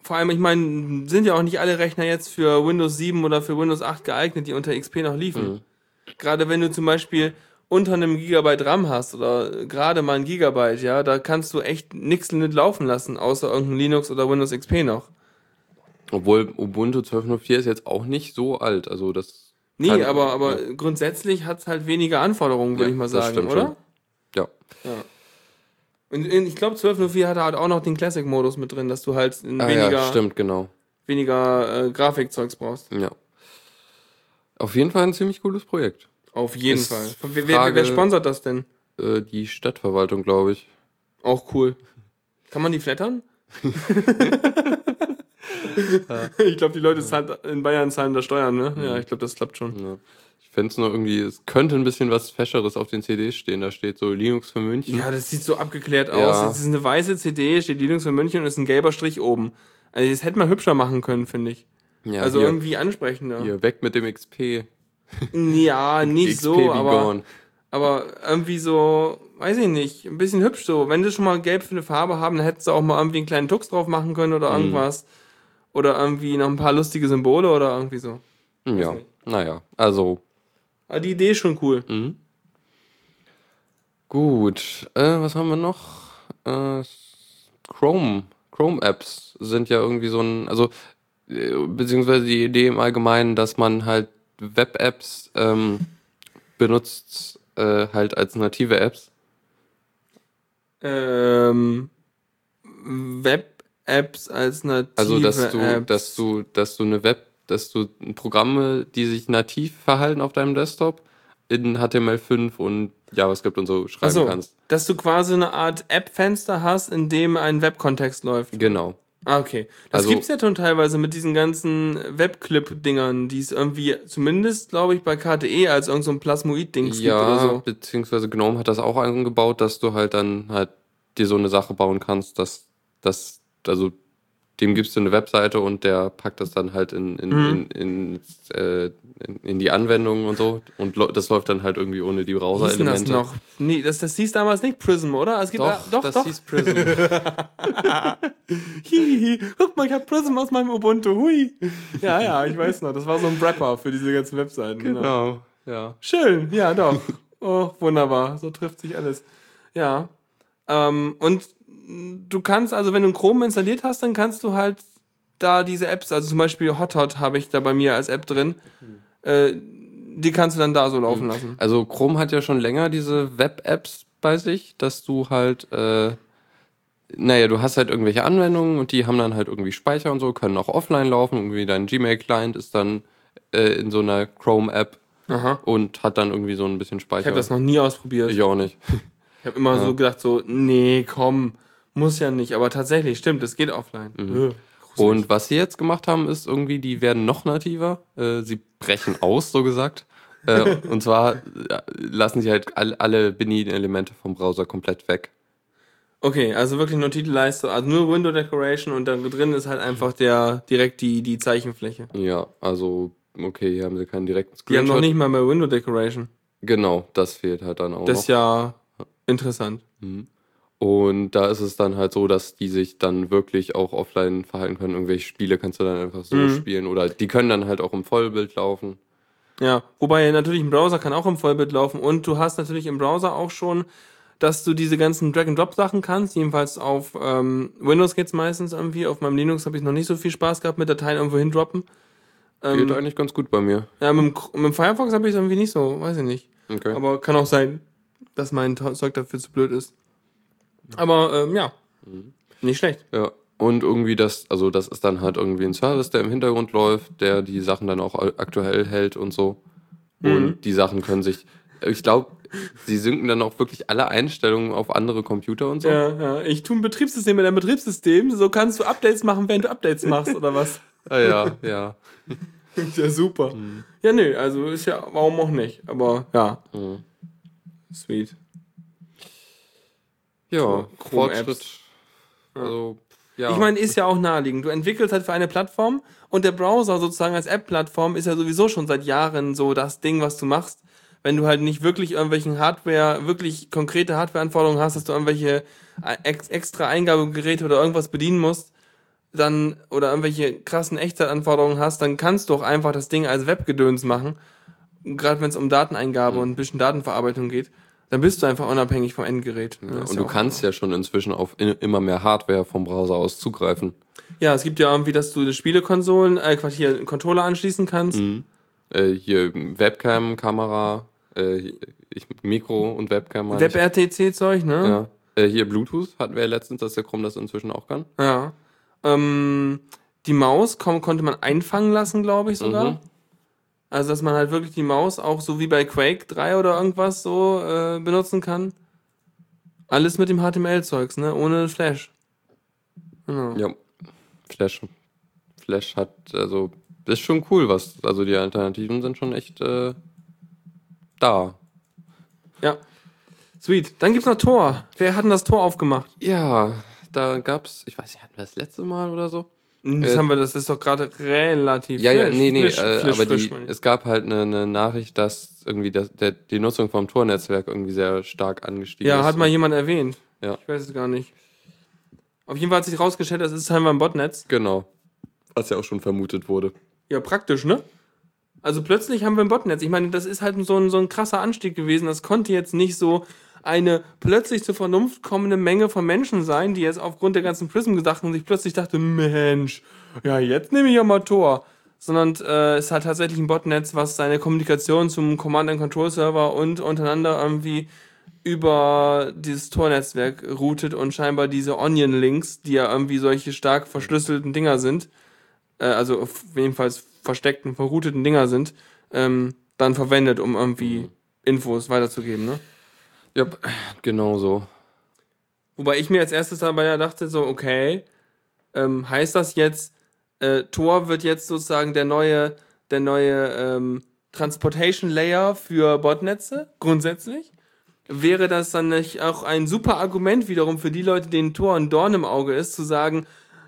vor allem, ich meine, sind ja auch nicht alle Rechner jetzt für Windows 7 oder für Windows 8 geeignet, die unter XP noch liefen. Mhm. Gerade wenn du zum Beispiel unter einem Gigabyte RAM hast oder gerade mal ein Gigabyte, ja, da kannst du echt nichts nicht laufen lassen, außer irgendein Linux oder Windows XP noch. Obwohl Ubuntu 12.04 ist jetzt auch nicht so alt. Also das. Nee, aber, aber Ja, grundsätzlich hat es halt weniger Anforderungen, würde Ja, ich mal sagen, oder? schon. ja. Ja. Und ich glaube, 12.04 hat halt auch noch den Classic-Modus mit drin, dass du halt Ah, weniger, ja, stimmt, genau. weniger äh, Grafikzeugs brauchst. Ja. Auf jeden Fall ein ziemlich cooles Projekt. Auf jeden Ist Fall. Wer, wer, wer sponsert das denn? Äh, die Stadtverwaltung, glaube ich. Auch cool. Kann man die flattern? ich glaube, die Leute zahlen, in Bayern zahlen da Steuern, ne? Ja, ich glaube, das klappt schon. Ja. Ich fände es nur irgendwie, es könnte ein bisschen was Fescheres auf den CDs stehen. Da steht so Linux für München. Ja, das sieht so abgeklärt Ja. aus. Das ist eine weiße CD, steht Linux für München und ist ein gelber Strich oben. Also das hätte man hübscher machen können, finde ich. Ja, also hier, irgendwie ansprechender. hier, weg mit dem XP. Ja, nicht so, be aber, gone. aber irgendwie so, weiß ich nicht, ein bisschen hübsch so. Wenn die schon mal gelb für eine Farbe haben, dann hättest du auch mal irgendwie einen kleinen Tux drauf machen können Mhm. oder irgendwas. Oder irgendwie noch ein paar lustige Symbole oder irgendwie so. Ja, nicht. naja, also Aber die Idee ist schon cool. Mhm. Gut, äh, was haben wir noch? Äh, Chrome. Chrome-Apps sind ja irgendwie so ein, also, äh, beziehungsweise die Idee im Allgemeinen, dass man halt Web-Apps ähm, benutzt, äh, halt als native Apps. Ähm, Web-Apps als native Also, dass du, Apps. dass du, dass du eine Web, dass du Programme, die sich nativ verhalten auf deinem Desktop, in HTML5 und JavaScript und so schreiben Achso, kannst. dass du quasi eine Art App-Fenster hast, in dem ein Web-Kontext läuft. Genau. Ah, okay. Das Also- gibt's ja schon teilweise mit diesen ganzen Webclip-Dingern, die es irgendwie, zumindest glaube ich bei KTE als irgend so ein Plasmoid-Dings gibt oder Ja, so. beziehungsweise GNOME hat das auch eingebaut, dass du halt dann halt dir so eine Sache bauen kannst, dass das, also dem gibst du eine Webseite und der packt das dann halt in, in, Mhm. in, in, äh, in, die Anwendungen und so. Und das läuft dann halt irgendwie ohne die denn das Browser-Elemente. noch? Nee, das, das hieß damals nicht Prism, oder? Es gibt Doch, ja, doch, das doch. hieß Prism. Hihihi, guck mal, ich hab Prism aus meinem Ubuntu. Hui. Ja, ja, ich weiß noch. Das war so ein Wrapper für diese ganzen Webseiten. genau, ja. Schön, ja, doch. Oh, wunderbar. So trifft sich alles. Ja. Ähm, und du kannst, also wenn du Chrome installiert hast, dann kannst du halt da diese Apps, also zum Beispiel Hothot habe ich da bei mir als App drin, äh, die kannst du dann da so laufen lassen. Also Chrome hat ja schon länger diese Web-Apps bei sich, dass du halt, äh, naja, du hast halt irgendwelche Anwendungen und die haben dann halt irgendwie Speicher und so, können auch offline laufen. Irgendwie dein Gmail-Client ist dann äh, in so einer Chrome-App und hat dann irgendwie so ein bisschen Speicher. Ich habe das noch nie ausprobiert. ich auch nicht. Ich habe immer Ja. so gedacht, so, nee, komm, muss ja nicht. Aber tatsächlich, stimmt, es geht offline. Äh, gruselig. Und was sie jetzt gemacht haben, ist irgendwie, die werden noch nativer. Äh, sie brechen aus, so gesagt. Äh, und zwar äh, lassen sie halt all, alle Bedienelemente vom Browser komplett weg. Okay, also wirklich nur Titelleiste, also nur Window Decoration und dann drin ist halt einfach der direkt die, die Zeichenfläche. Ja, also, okay, hier haben sie keinen direkten Die haben Screenshot. noch nicht mal mehr Window Decoration. Genau, das fehlt halt dann auch Das noch. ist ja interessant. Und da ist es dann halt so, dass die sich dann wirklich auch offline verhalten können. Irgendwelche Spiele kannst du dann einfach so Mhm. spielen. Oder die können dann halt auch im Vollbild laufen. Ja, wobei natürlich ein Browser kann auch im Vollbild laufen und du hast natürlich im Browser auch schon, dass du diese ganzen Drag-and-Drop-Sachen kannst. Jedenfalls auf ähm, Windows geht's meistens irgendwie. Auf meinem Linux habe ich noch nicht so viel Spaß gehabt mit Dateien irgendwo hindroppen. Geht Ähm, eigentlich ganz gut bei mir. ja, mit, dem, mit dem Firefox habe ich es irgendwie nicht so, weiß ich nicht. Okay. Aber kann auch sein, dass mein Zeug dafür zu blöd ist. Aber ähm, ja, nicht schlecht. Ja. Und irgendwie das, also das ist dann halt irgendwie ein Service, der im Hintergrund läuft, der die Sachen dann auch aktuell hält und so. Mhm. Und die Sachen können sich, ich glaube, sie synken dann auch wirklich alle Einstellungen auf andere Computer und so. Ja, ja. Ich tue ein Betriebssystem mit einem Betriebssystem, so kannst du Updates machen, während du Updates machst, oder was? Ah, ja, ja. ja, super. Ja, nö, also ist ja, warum auch nicht? Aber ja, Mhm. sweet. Ja. Fortschritt. Also, ja. Ich meine, ist ja auch naheliegend. Du entwickelst halt für eine Plattform und der Browser sozusagen als App-Plattform ist ja sowieso schon seit Jahren so das Ding, was du machst. Wenn du halt nicht wirklich irgendwelchen Hardware, wirklich konkrete Hardware-Anforderungen hast, dass du irgendwelche ex extra Eingabegeräte oder irgendwas bedienen musst, dann, oder irgendwelche krassen Echtzeitanforderungen hast, dann kannst du auch einfach das Ding als Webgedöns machen. Gerade wenn es um Dateneingabe und ein bisschen Datenverarbeitung geht, dann bist du einfach unabhängig vom Endgerät. ja, Das ist und ja du kannst ja schon inzwischen auf immer mehr Hardware vom Browser aus zugreifen. Ja, es gibt ja irgendwie, dass du Spielekonsolen, äh, Quatsch, hier Controller anschließen kannst. Äh, hier Webcam, Kamera, äh, ich, Mikro und Webcam. WebRTC-Zeug, ne? Ja. Äh, hier Bluetooth hatten wir ja letztens, dass der Chrome das inzwischen auch kann. Ja. Ähm, die Maus kon konnte man einfangen lassen, glaube ich sogar. Mhm. Also, dass man halt wirklich die Maus auch so wie bei Quake 3 oder irgendwas so äh, benutzen kann. Alles mit dem HTML-Zeugs, ne? Ohne Flash. Genau. Ja. Flash. Flash hat, also, das ist schon cool, was, also die Alternativen sind schon echt äh, da. Ja. Sweet. Dann gibt's noch Tor. Wer hat denn das Tor aufgemacht? Ja, da gab's, ich weiß nicht, hatten wir das letzte Mal oder so? Das Äh, haben wir, das ist doch gerade relativ Ja, ja, nee, nee, frisch, äh, frisch, aber frisch, die, es gab halt eine, eine Nachricht, dass irgendwie das, der, die Nutzung vom Tor-Netzwerk irgendwie sehr stark angestiegen Ja, ist. hat mal jemand erwähnt. Ja. Ich weiß es gar nicht. Auf jeden Fall hat sich rausgestellt, das ist scheinbar ein Botnetz. Genau. Was ja auch schon vermutet wurde. Ja, praktisch, ne? Also plötzlich haben wir ein Botnetz. Ich meine, das ist halt so ein, so ein krasser Anstieg gewesen. Das konnte jetzt nicht so eine plötzlich zur Vernunft kommende Menge von Menschen sein, die jetzt aufgrund der ganzen Prism-Gedachten sich plötzlich dachte, Mensch, ja, jetzt nehme ich ja mal Tor. Sondern äh, es hat tatsächlich ein Botnetz, was seine Kommunikation zum Command-and-Control-Server und untereinander irgendwie über dieses Tor-Netzwerk routet und scheinbar diese Onion-Links, die ja irgendwie solche stark verschlüsselten Dinger sind, äh, also auf jedenfalls versteckten, verrouteten Dinger sind, ähm, dann verwendet, um irgendwie Infos weiterzugeben. Ne? Ja, genau so. Wobei ich mir als erstes dabei ja dachte, so, okay, ähm, heißt das jetzt, äh, Tor wird jetzt sozusagen der neue, der neue ähm, Transportation Layer für Botnetze, grundsätzlich? wäre das dann nicht auch ein super Argument wiederum für die Leute, denen Tor ein Dorn im Auge ist, zu sagen,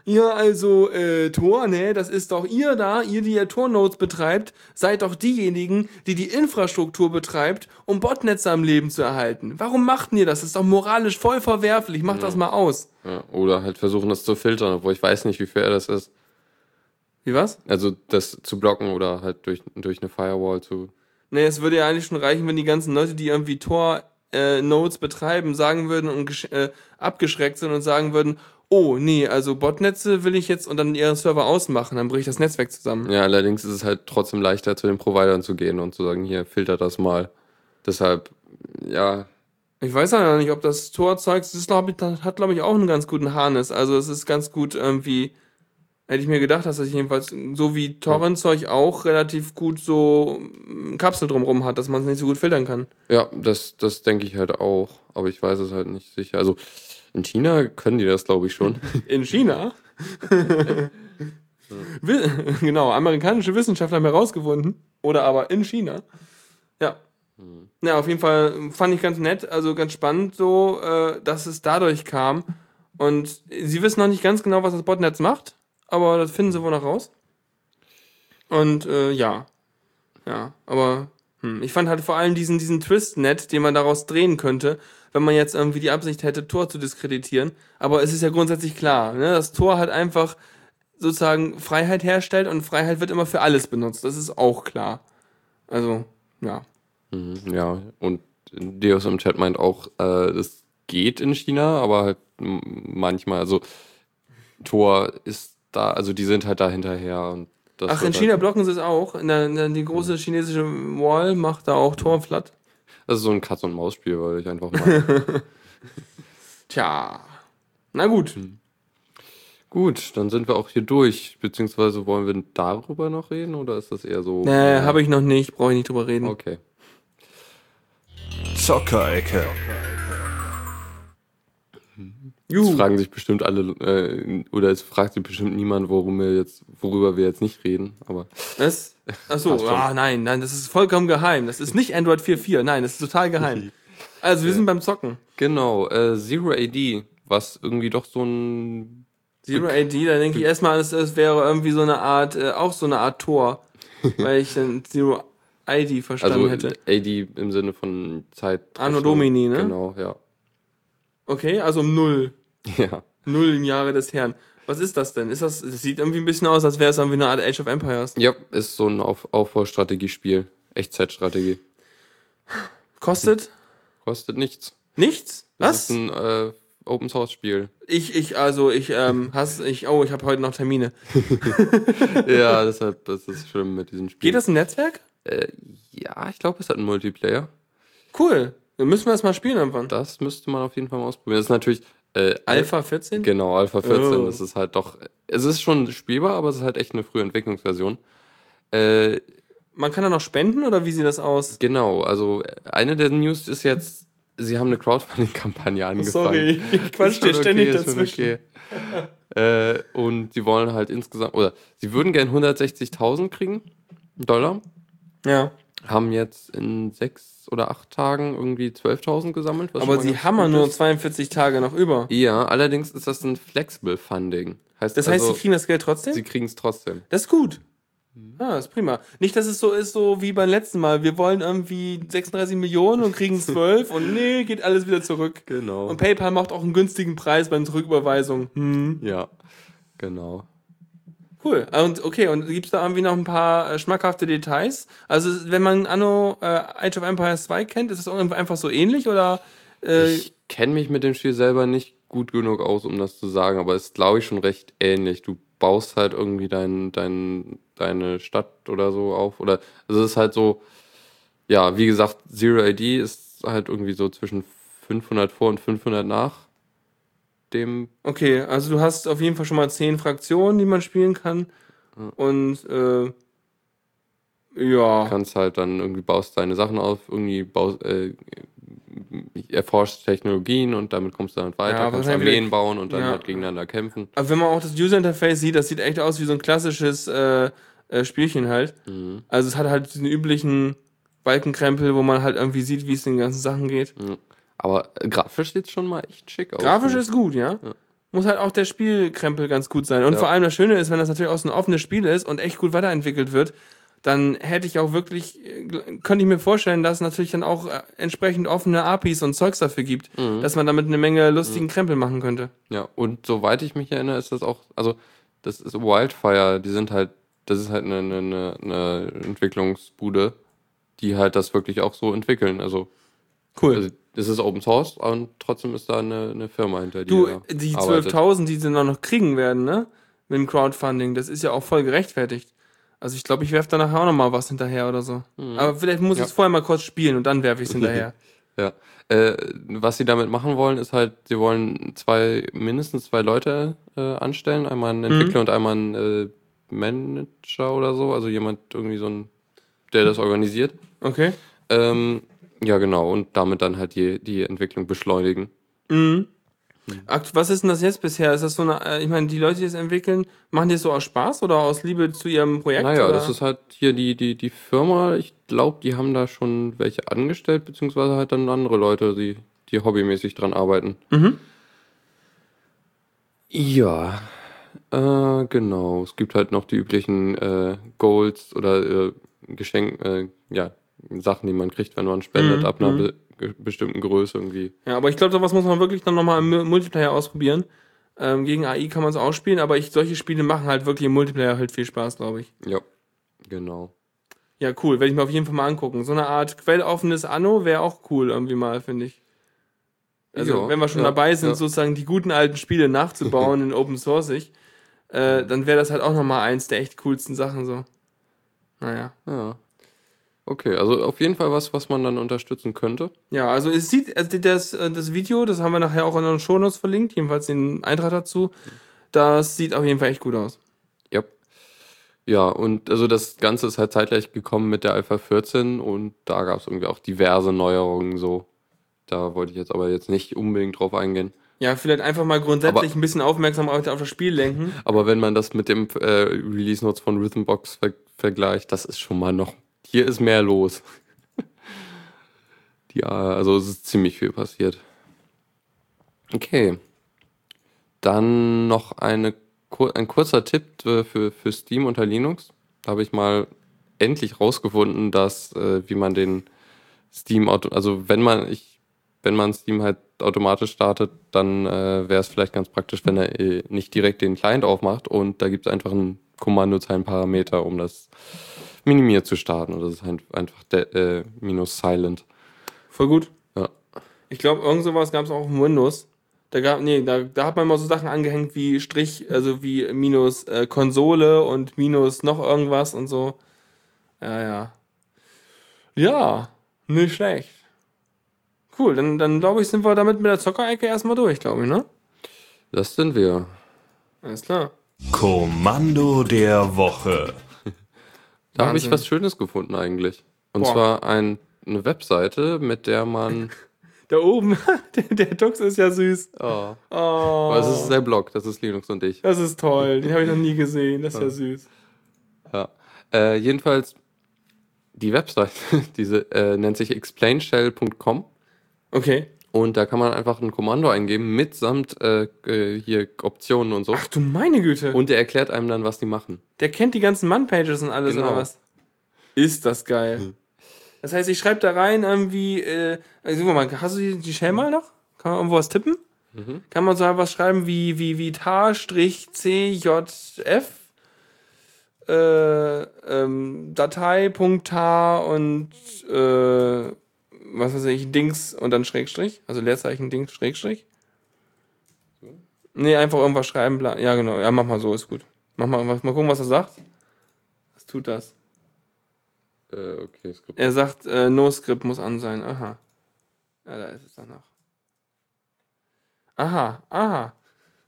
ja, also äh, Tor, ne, das ist doch ihr da, ihr, die ihr Tor-Nodes betreibt, seid doch diejenigen, die die Infrastruktur betreibt, um Botnetze am Leben zu erhalten. Warum macht ihr das? Das ist doch moralisch voll verwerflich. Macht das mal aus. Ja, oder halt versuchen, das zu filtern, obwohl ich weiß nicht, wie fair das ist. Wie was? Also das zu blocken oder halt durch, durch eine Firewall zu. Nee, es würde ja eigentlich schon reichen, wenn die ganzen Leute, die irgendwie Tor-Nodes betreiben, sagen würden und äh, abgeschreckt sind und sagen würden, oh, nee, also Botnetze will ich jetzt und dann ihren Server ausmachen, dann bricht das Netzwerk zusammen. Ja, allerdings ist es halt trotzdem leichter, zu den Providern zu gehen und zu sagen, hier, filtert das mal. Deshalb, ja, Ich weiß ja noch nicht, ob das Tor-Zeug, das hat, glaube ich, auch einen ganz guten Harness. Also es ist ganz gut irgendwie, hätte ich mir gedacht, dass das jedenfalls so wie Torrent-Zeug auch relativ gut so mm, Kapsel drumrum hat, dass man es nicht so gut filtern kann. ja, das, das denke ich halt auch. Aber ich weiß es halt nicht sicher. Also in China können die das, glaube ich, schon. In China? Genau, amerikanische Wissenschaftler haben herausgefunden. Oder aber in China. Ja. Ja, auf jeden Fall fand ich ganz nett, also ganz spannend so, äh, dass es dadurch kam. Und sie wissen noch nicht ganz genau, was das Botnetz macht, aber das finden sie wohl noch raus. Und äh, ja. Ja, aber hm, ich fand halt vor allem diesen, diesen Twist nett, den man daraus drehen könnte, wenn man jetzt irgendwie die Absicht hätte, Tor zu diskreditieren. Aber es ist ja grundsätzlich klar, ne? das Tor hat einfach sozusagen Freiheit herstellt und Freiheit wird immer für alles benutzt. Das ist auch klar. Also, ja. Mhm, ja, und Deus im Chat meint auch, äh, das geht in China, aber halt manchmal, also Tor ist da, also die sind halt da hinterher und das Ach, in China Halt, blocken sie es auch. In der, in der, die große chinesische Wall macht da auch Tor flat. das ist so ein Katz-und-Maus-Spiel, weil ich einfach mal. Tja. Na gut. Gut, dann sind wir auch hier durch. Beziehungsweise wollen wir darüber noch reden oder ist das eher so. Nee, habe ich noch nicht, brauche ich nicht drüber reden. Okay. Zockerecke. Jetzt Juhu. fragen sich bestimmt alle, äh, oder es fragt sich bestimmt niemand, worum wir jetzt, worüber wir jetzt nicht reden. Aber Was? Achso, ah, nein, nein, das ist vollkommen geheim. Das ist nicht Android 4.4, nein, das ist total geheim. Also, wir sind beim Zocken. genau, äh, Zero AD, was irgendwie doch so ein Zero AD, da denke ich erstmal, es, es wäre irgendwie so eine Art, äh, auch so eine Art Tor, weil ich dann Zero ID verstanden Also hätte. AD im Sinne von Zeit. Anno Domini, ne? Genau, ja. Okay, also um null. Ja. Null im Jahre des Herrn. Was ist das denn? Ist das, das sieht irgendwie ein bisschen aus, als wäre es irgendwie eine Art Age of Empires. Ja, ist so ein Auf Aufbaustrategiespiel. Echtzeitstrategie. Kostet Kostet nichts. nichts? Das Was? ist ein äh, Open Source Spiel. Ich, ich, also ich, ähm, hasse, ich, oh, ich habe heute noch Termine. ja, deshalb, das ist schlimm mit diesem Spiel. Geht das im Netzwerk? Äh, ja, ich glaube, es hat einen Multiplayer. Cool. Dann müssen wir das mal spielen irgendwann. Das müsste man auf jeden Fall mal ausprobieren. Das ist natürlich äh, Alpha 14? Genau, Alpha 14. Oh. Das ist halt doch. Es ist schon spielbar, aber es ist halt echt eine frühe Entwicklungsversion. Äh, Man kann da noch spenden oder wie sieht das aus? genau, also äh, eine der News ist jetzt, sie haben eine Crowdfunding-Kampagne angefangen. Sorry, ich quatsch dir ständig schon dazwischen. okay. äh, und sie wollen halt insgesamt, oder sie würden gern 160.000 kriegen, Dollar. Ja. Haben jetzt in sechs oder acht Tagen irgendwie 12.000 gesammelt. Aber sie haben ja nur ist. 42 Tage noch über. Ja, allerdings ist das ein Flexible Funding. Heißt Das heißt, also, sie kriegen das Geld trotzdem? sie kriegen es trotzdem. Das ist gut. Ah, das ist prima. Nicht, dass es so ist, so wie beim letzten Mal. Wir wollen irgendwie 36 Millionen und kriegen 12 und nee, geht alles wieder zurück. Genau. Und PayPal macht auch einen günstigen Preis bei Zurücküberweisung. Hm. Ja, genau. Cool. Und okay, und gibt's da irgendwie noch ein paar äh, schmackhafte Details? Also, wenn man Anno äh, Age of Empires 2 kennt, ist es einfach so ähnlich oder äh, Ich kenne mich mit dem Spiel selber nicht gut genug aus, um das zu sagen, aber es ist, glaube ich, schon recht ähnlich. Du baust halt irgendwie dein, dein, deine Stadt oder so auf. Oder also es ist halt so, ja, wie gesagt, Zero ID ist halt irgendwie so zwischen 500 vor und 500 nach dem. Okay, also du hast auf jeden Fall schon mal zehn Fraktionen, die man spielen kann. Und äh, ja. Kannst halt dann irgendwie baust deine Sachen auf, irgendwie baust, äh, erforscht Technologien und damit kommst du dann weiter, Ja, kannst Armeen bauen und dann ja. halt gegeneinander kämpfen. Aber wenn man auch das User-Interface sieht, das sieht echt aus wie so ein klassisches äh, äh, Spielchen halt. Mhm. Also es hat halt diesen üblichen Balkenkrempel, wo man halt irgendwie sieht, wie es den ganzen Sachen geht. Aber äh, grafisch sieht schon mal echt schick aus. Grafisch ist gut, ja. Muss halt auch der Spielkrempel ganz gut sein. Und Ja. vor allem das Schöne ist, wenn das natürlich auch so ein offenes Spiel ist und echt gut weiterentwickelt wird, dann hätte ich auch wirklich, äh, könnte ich mir vorstellen, dass es natürlich dann auch äh, entsprechend offene APIs und Zeugs dafür gibt, Mhm. dass man damit eine Menge lustigen Krempel machen könnte. Ja, und soweit ich mich erinnere, ist das auch, also das ist Wildfire, die sind halt, das ist halt eine, eine, eine- eine Entwicklungsbude, die halt das wirklich auch so entwickeln. Also, Cool. also es ist Open Source und trotzdem ist da eine, eine Firma hinter die du, die arbeitet. 12.000, die sie noch noch kriegen werden, ne? Mit dem Crowdfunding, das ist ja auch voll gerechtfertigt. Also ich glaube, ich werfe da nachher auch noch mal was hinterher oder so. Aber vielleicht muss ich Mhm. Ja. es vorher mal kurz spielen und dann werfe ich es hinterher. Ja. Äh, was sie damit machen wollen, ist halt, sie wollen zwei, mindestens zwei Leute äh, anstellen. Einmal einen Entwickler und einmal einen äh, Manager oder so. Also jemand irgendwie so ein, der das organisiert. Okay? Ähm, ja, genau. Und damit dann halt die, die Entwicklung beschleunigen. Akt- Was ist denn das jetzt bisher? Ist das so eine, äh, ich meine, die Leute, die es entwickeln, machen die es so aus Spaß oder aus Liebe zu ihrem Projekt? Naja, oder? das ist halt hier die, die, die Firma. Ich glaube, die haben da schon welche angestellt, beziehungsweise halt dann andere Leute, die, die hobbymäßig dran arbeiten. Mhm. Ja, äh, genau. Es gibt halt noch die üblichen äh, Goals oder äh, Geschenk, äh, ja, Sachen, die man kriegt, wenn man spendet, Mhm, ab einer mhm. be bestimmten Größe irgendwie. Ja, aber ich glaube, sowas muss man wirklich dann nochmal im Mu- Multiplayer ausprobieren. Ähm, gegen AI kann man es auch spielen, aber ich, solche Spiele machen halt wirklich im Multiplayer halt viel Spaß, glaube ich. Ja, genau. Ja, cool. Werde ich mir auf jeden Fall mal angucken. So eine Art quelloffenes Anno wäre auch cool irgendwie mal, finde ich. Also, Ja, wenn wir schon ja, dabei sind, ja. sozusagen die guten alten Spiele nachzubauen in Open Sourceig, äh, dann wäre das halt auch nochmal eins der echt coolsten Sachen so. Naja. Ja. Okay, also auf jeden Fall was, was man dann unterstützen könnte. Ja, also es sieht, also das, äh, das Video, das haben wir nachher auch in den Shownotes verlinkt, jedenfalls den Eintrag dazu. Das sieht auf jeden Fall echt gut aus. Ja. Ja, und also das Ganze ist halt zeitgleich gekommen mit der Alpha 14 und da gab es irgendwie auch diverse Neuerungen so. Da wollte ich jetzt aber jetzt nicht unbedingt drauf eingehen. Ja, vielleicht einfach mal grundsätzlich Aber- ein bisschen Aufmerksamkeit auf das Spiel lenken. Aber wenn man das mit dem äh, Release Notes von Rhythmbox ver vergleicht, das ist schon mal noch. Hier ist mehr los. ja, also es ist ziemlich viel passiert. Okay. Dann noch eine, ein kurzer Tipp äh, für, für Steam unter Linux. Da habe ich mal endlich rausgefunden, dass, äh, wie man den Steam, also wenn man, ich, wenn man Steam halt automatisch startet, dann äh, wäre es vielleicht ganz praktisch, wenn er äh, nicht direkt den Client aufmacht und da gibt es einfach einen Kommandozeilenparameter, um das minimiert zu starten. Und das ist ein, einfach de, äh, minus silent. Voll gut. Ja. Ich glaube, irgend sowas gab es auch im Windows. Da gab, nee, da, da hat man mal so Sachen angehängt wie Strich, also wie minus äh, Konsole und minus noch irgendwas und so. Ja, ja. Ja, nicht schlecht. Cool, dann, dann glaube ich, sind wir damit mit der Zockerecke erstmal durch, glaube ich, ne? Das sind wir. Alles klar. Kommando der Woche. Da habe ich was Schönes gefunden eigentlich. Und Boah. zwar ein, eine Webseite, mit der man. Da oben, der, Dux ist ja süß. Oh. Oh, Das ist der Blog, das ist Linux und ich. das ist toll. Den habe ich noch nie gesehen. Das ist ja süß. Ja. Äh, jedenfalls, die Webseite, diese äh, nennt sich explainshell.com Okay. Und da kann man einfach ein Kommando eingeben mitsamt äh, äh, hier Optionen und so. Ach du meine Güte. Und der erklärt einem dann, was die machen. Der kennt die ganzen Man-Pages und alles, Genau. oder was? Ist das geil. Das heißt, ich schreibe da rein irgendwie, äh, also, guck mal, hast du die, die Shell mal noch? Kann man irgendwo was tippen? Kann man so was schreiben wie, wie, wie tar-cjf äh, ähm, Datei.tar und äh, was weiß ich, Dings und dann Schrägstrich, also Leerzeichen Dings Schrägstrich. Nee, einfach irgendwas schreiben, bla. Ja, genau. Ja, mach mal so, ist gut. Mach mal, mal gucken, was er sagt. Was tut das? Äh, okay, Skript. Er sagt, äh, No-Script muss an sein. Aha. Ja, da ist es danach. Aha, aha.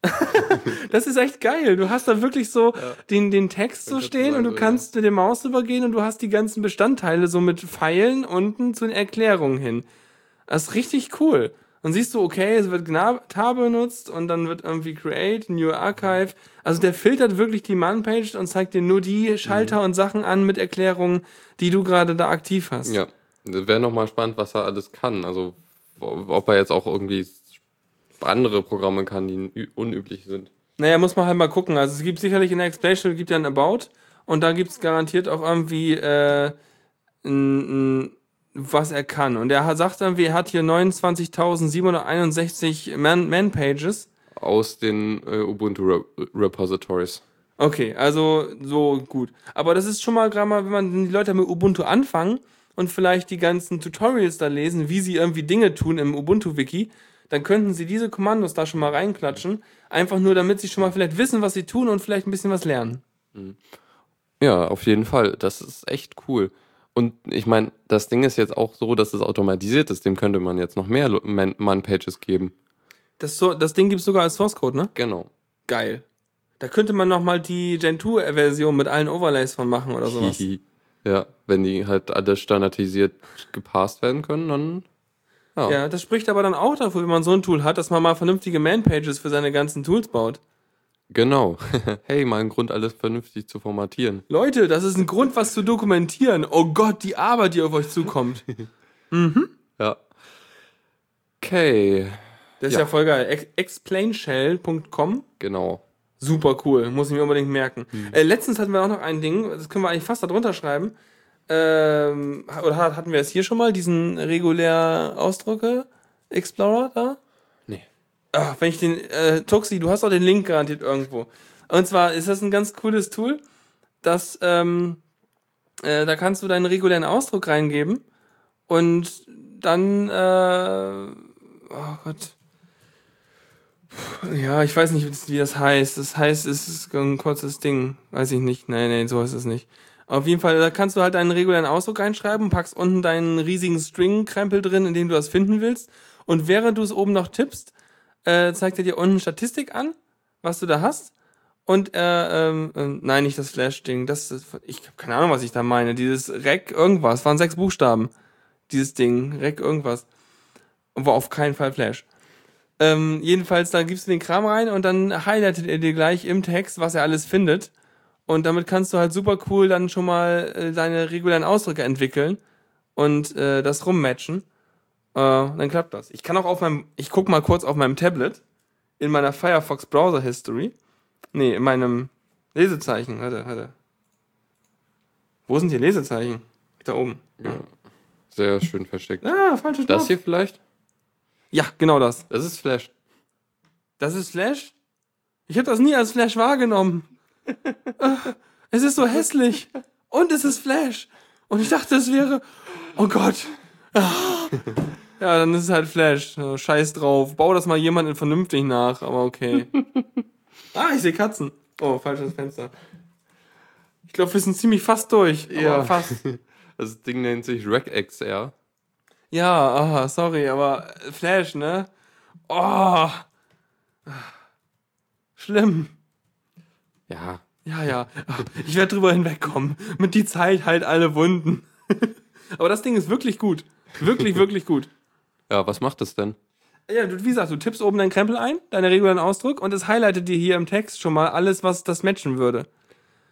das ist echt geil. Du hast da wirklich so den, den Text so stehen und du ja. kannst mit der Maus übergehen und du hast die ganzen Bestandteile so mit Pfeilen unten zu den Erklärungen hin. Das ist richtig cool. Und siehst du, okay, es wird tar benutzt und dann wird irgendwie create, new archive. Also der filtert wirklich die Man-Page und zeigt dir nur die Schalter Mhm. und Sachen an mit Erklärungen, die du gerade da aktiv hast. Ja. Wäre nochmal spannend, was er alles kann. Also, ob er jetzt auch irgendwie andere Programme kann, die unüblich sind. Naja, muss man halt mal gucken. Also, es gibt sicherlich in der Explanation gibt ja ein About und da gibt es garantiert auch irgendwie äh, ein, ein, was er kann. Und er hat, sagt irgendwie, er hat hier 29.761 Man-Pages. Aus den äh, Ubuntu Re Repositories. Okay, also so gut. Aber das ist schon mal gerade mal, wenn man die Leute mit Ubuntu anfangen und vielleicht die ganzen Tutorials da lesen, wie sie irgendwie Dinge tun im Ubuntu-Wiki, dann könnten sie diese Kommandos da schon mal reinklatschen. Einfach nur, damit sie schon mal vielleicht wissen, was sie tun und vielleicht ein bisschen was lernen. Mhm. Ja, auf jeden Fall. Das ist echt cool. Und ich meine, das Ding ist jetzt auch so, dass es automatisiert ist. Dem könnte man jetzt noch mehr Man-Pages geben. Das, so, das Ding gibt es sogar als Source Code, ne? Genau. Geil. Da könnte man noch mal die Gen 2-Version mit allen Overlays von machen oder sowas. ja, wenn die halt alle standardisiert gepasst werden können, dann. Ja. ja, das spricht aber dann auch dafür, wenn man so ein Tool hat, dass man mal vernünftige Man-Pages für seine ganzen Tools baut. Genau. hey, mal ein Grund, alles vernünftig zu formatieren. Leute, das ist ein Grund, was zu dokumentieren. Oh Gott, die Arbeit, die auf euch zukommt. mhm. Ja. Okay. Das ist ja, voll geil. Explainshell.com. Genau. Super cool, muss ich mir unbedingt merken. Hm. Äh, letztens hatten wir auch noch ein Ding, das können wir eigentlich fast darunter schreiben. Ähm, oder hatten wir es hier schon mal, diesen regulär Ausdrucke Explorer da? Nee. Ach, wenn ich den, äh, Toxi, du hast auch den Link garantiert irgendwo. Und zwar ist das ein ganz cooles Tool, das, ähm, äh, da kannst du deinen regulären Ausdruck reingeben und dann, äh, oh Gott, ja, ich weiß nicht, wie das heißt. Das heißt, es ist ein kurzes Ding. Weiß ich nicht. Nein, nein, so ist es nicht. Auf jeden Fall, da kannst du halt deinen regulären Ausdruck einschreiben, packst unten deinen riesigen String-Krempel drin, in dem du das finden willst. Und während du es oben noch tippst, äh, zeigt er dir unten Statistik an, was du da hast. Und äh, ähm, äh, nein, nicht das Flash-Ding. Das ist, ich habe keine Ahnung, was ich da meine. Dieses Rec irgendwas, waren sechs Buchstaben. Dieses Ding, Rec irgendwas. War auf keinen Fall Flash. Ähm, jedenfalls, dann gibst du den Kram rein und dann highlightet er dir gleich im Text, was er alles findet. Und damit kannst du halt super cool dann schon mal äh, deine regulären Ausdrücke entwickeln und äh, das rummatchen. Äh, dann klappt das. Ich kann auch auf meinem, ich guck mal kurz auf meinem Tablet in meiner Firefox Browser History. Nee, in meinem Lesezeichen. Warte, warte. Wo sind die Lesezeichen? Da oben. Ja. Sehr schön versteckt. Ah, falsche Das hier vielleicht? Ja, genau das. Das ist Flash. Das ist Flash? Ich habe das nie als Flash wahrgenommen. Es ist so hässlich. Und es ist Flash. Und ich dachte, es wäre. Oh Gott. Ja, dann ist es halt Flash. Scheiß drauf. Bau das mal jemanden vernünftig nach, aber okay. Ah, ich sehe Katzen. Oh, falsches Fenster. Ich glaube, wir sind ziemlich fast durch. Ja, fast. Das Ding nennt sich RecXR. Ja, aha, sorry, aber Flash, ne? Oh. Schlimm. Ja. Ja, ja. Ich werde drüber hinwegkommen. Mit die Zeit halt alle Wunden. aber das Ding ist wirklich gut. Wirklich, wirklich gut. Ja, was macht es denn? Ja, du, wie gesagt, du tippst oben deinen Krempel ein, deinen regulären Ausdruck, und es highlightet dir hier im Text schon mal alles, was das matchen würde.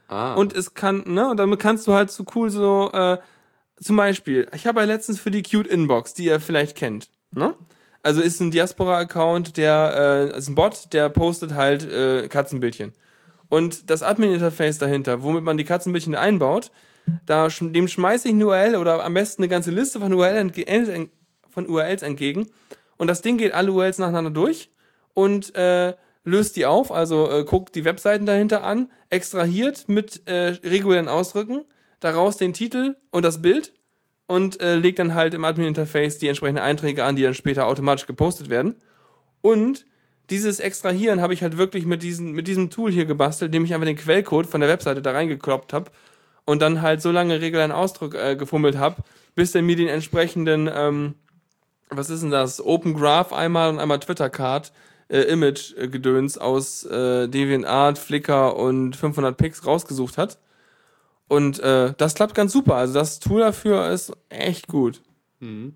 Ah. Und es kann, ne, und damit kannst du halt so cool so, äh, zum Beispiel, ich habe ja letztens für die Cute Inbox, die ihr vielleicht kennt, ne? Also ist ein Diaspora-Account, der äh, ist ein Bot, der postet halt äh, Katzenbildchen. Und das Admin-Interface dahinter, womit man die Katzenbildchen einbaut, da dem schmeiße ich eine URL oder am besten eine ganze Liste von, URL von URLs entgegen. Und das Ding geht alle URLs nacheinander durch und äh, löst die auf, also äh, guckt die Webseiten dahinter an, extrahiert mit äh, regulären Ausdrücken daraus den Titel und das Bild und äh, legt dann halt im Admin-Interface die entsprechenden Einträge an, die dann später automatisch gepostet werden. Und dieses Extrahieren habe ich halt wirklich mit, diesen, mit diesem Tool hier gebastelt, indem ich einfach den Quellcode von der Webseite da reingekloppt habe und dann halt so lange regulären Ausdruck äh, gefummelt habe, bis er mir den entsprechenden, ähm, was ist denn das, Open Graph einmal und einmal Twitter-Card, äh, Image-Gedöns aus äh, DeviantArt, Flickr und 500 Pix rausgesucht hat. Und äh, das klappt ganz super. Also das Tool dafür ist echt gut. Mhm.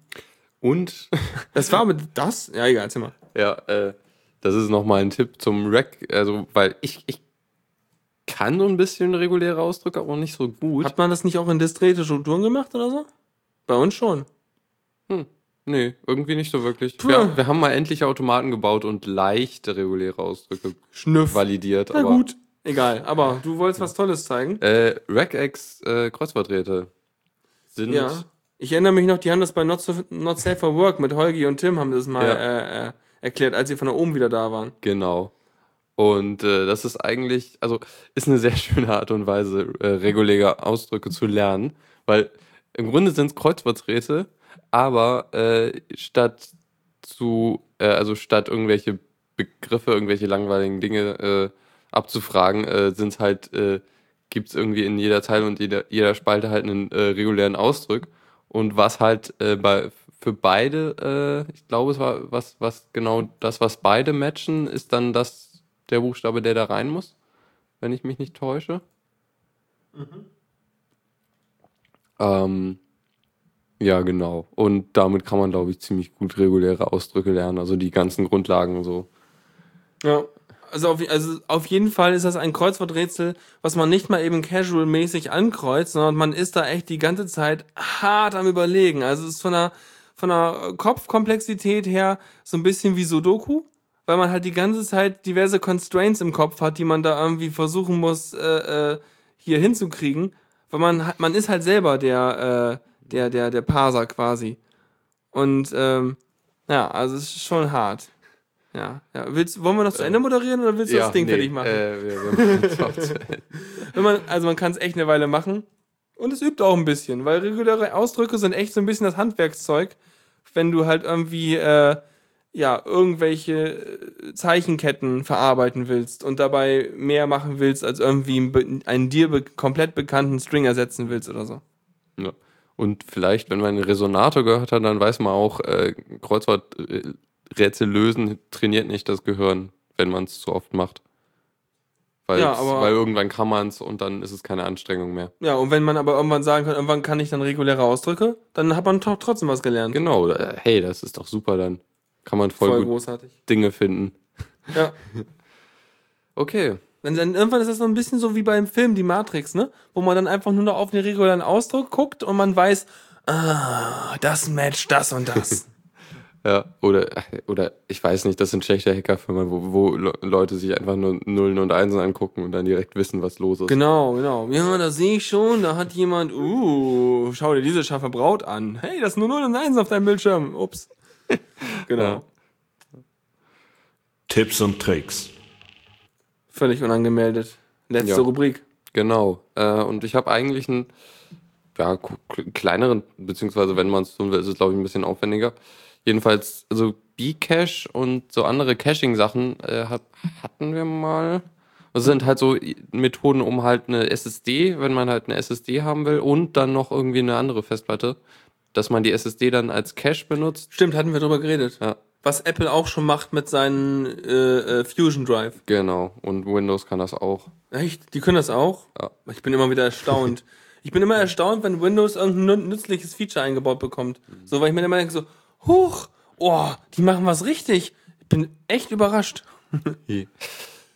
Und das war mit das? Ja, egal, erzähl mal. Ja, äh, das ist nochmal ein Tipp zum Rack, also weil ich, ich kann so ein bisschen reguläre Ausdrücke, aber nicht so gut. Hat man das nicht auch in diskrete Strukturen gemacht oder so? Bei uns schon. Nee, irgendwie nicht so wirklich. Wir, wir haben mal endlich Automaten gebaut und leichte reguläre Ausdrücke Schnüff. validiert. Na aber, gut. Egal. Aber du wolltest was Tolles zeigen. Äh, Regex äh, Kreuzworträte sind Ja. Ich erinnere mich noch, die haben das bei Not, so, Not Safe for Work mit Holgi und Tim haben das mal Ja. äh, äh, erklärt, als sie von da oben wieder da waren. Genau. Und äh, das ist eigentlich, also ist eine sehr schöne Art und Weise, äh, reguläre Ausdrücke zu lernen, weil im Grunde sind es Kreuzworträte, aber äh, statt zu, äh, also statt irgendwelche Begriffe, irgendwelche langweiligen Dinge äh, abzufragen, äh, sind es halt, äh, gibt es irgendwie in jeder Zeile und jeder, jeder Spalte halt einen regulären Ausdruck. Und was halt bei, für beide, äh, ich glaube, es war was, was genau das, was beide matchen, ist dann das der Buchstabe, der da rein muss, wenn ich mich nicht täusche. Ähm, ja, genau. Und damit kann man, glaube ich, ziemlich gut reguläre Ausdrücke lernen, also die ganzen Grundlagen so. Ja. Also auf, also auf jeden Fall ist das ein Kreuzworträtsel, was man nicht mal eben casual-mäßig ankreuzt, sondern man ist da echt die ganze Zeit hart am Überlegen. Also es ist von der, von der Kopfkomplexität her so ein bisschen wie Sudoku, weil man halt die ganze Zeit diverse Constraints im Kopf hat, die man da irgendwie versuchen muss, äh, äh, hier hinzukriegen. Weil man, man ist halt selber der, äh, der, der, der Parser quasi. Und ähm, ja, also es ist schon hart. Ja, ja. Willst, wollen wir noch zu Ende moderieren oder willst du das Ding nee, fertig machen? Äh, wir, wir machen. Wenn man, also man kann es echt eine Weile machen. Und es übt auch ein bisschen, weil reguläre Ausdrücke sind echt so ein bisschen das Handwerkszeug, wenn du halt irgendwie äh, ja irgendwelche äh, Zeichenketten verarbeiten willst und dabei mehr machen willst, als irgendwie einen, dir be komplett bekannten String ersetzen willst oder so. Ja. Und vielleicht, wenn man einen Resonator gehört hat, dann weiß man auch, äh, Kreuzworträtsel lösen trainiert nicht das Gehirn, wenn man es zu oft macht. Weil, Ja, aber- weil irgendwann kann man es und dann ist es keine Anstrengung mehr. Ja, und wenn man aber irgendwann sagen kann, irgendwann kann ich dann reguläre Ausdrücke, dann hat man doch trotzdem was gelernt. Genau, äh, hey, das ist doch super, dann kann man voll, Voll gut großartig. Dinge finden. Ja. Okay, Dann, dann irgendwann ist das so ein bisschen so wie beim Film Die Matrix, ne? Wo man dann einfach nur noch auf den regulären Ausdruck guckt und man weiß, ah, das matcht das und das. ja, oder, oder ich weiß nicht, das sind schlechte Hackerfirmen, wo, wo Le- Leute sich einfach nur Nullen und Einsen angucken und dann direkt wissen, was los ist. genau, genau. Ja, das sehe ich schon. Da hat jemand, uh, schau dir diese scharfe Braut an. Hey, das sind nur 0 und 1 auf deinem Bildschirm. Ups. genau. Ja. Tipps und Tricks. Völlig unangemeldet. Letzte Ja. Rubrik. Genau. Äh, und ich habe eigentlich einen ja, kleineren, beziehungsweise wenn man es tun will, ist es glaube ich ein bisschen aufwendiger. Jedenfalls, also Bcache und so andere Caching-Sachen äh, hat, hatten wir mal. Das sind halt so Methoden, um halt eine SSD, wenn man halt eine SSD haben will und dann noch irgendwie eine andere Festplatte, dass man die SSD dann als Cache benutzt. Stimmt, hatten wir drüber geredet. Ja, Was Apple auch schon macht mit seinen äh, äh, Fusion Drive. genau. Und Windows kann das auch. Echt? Die können das auch? Ja. Ich bin immer wieder erstaunt. ich bin immer erstaunt, wenn Windows irgendein nü- nützliches Feature eingebaut bekommt. So, weil ich mir immer denke so, huch, oh, die machen was richtig. Ich bin echt überrascht.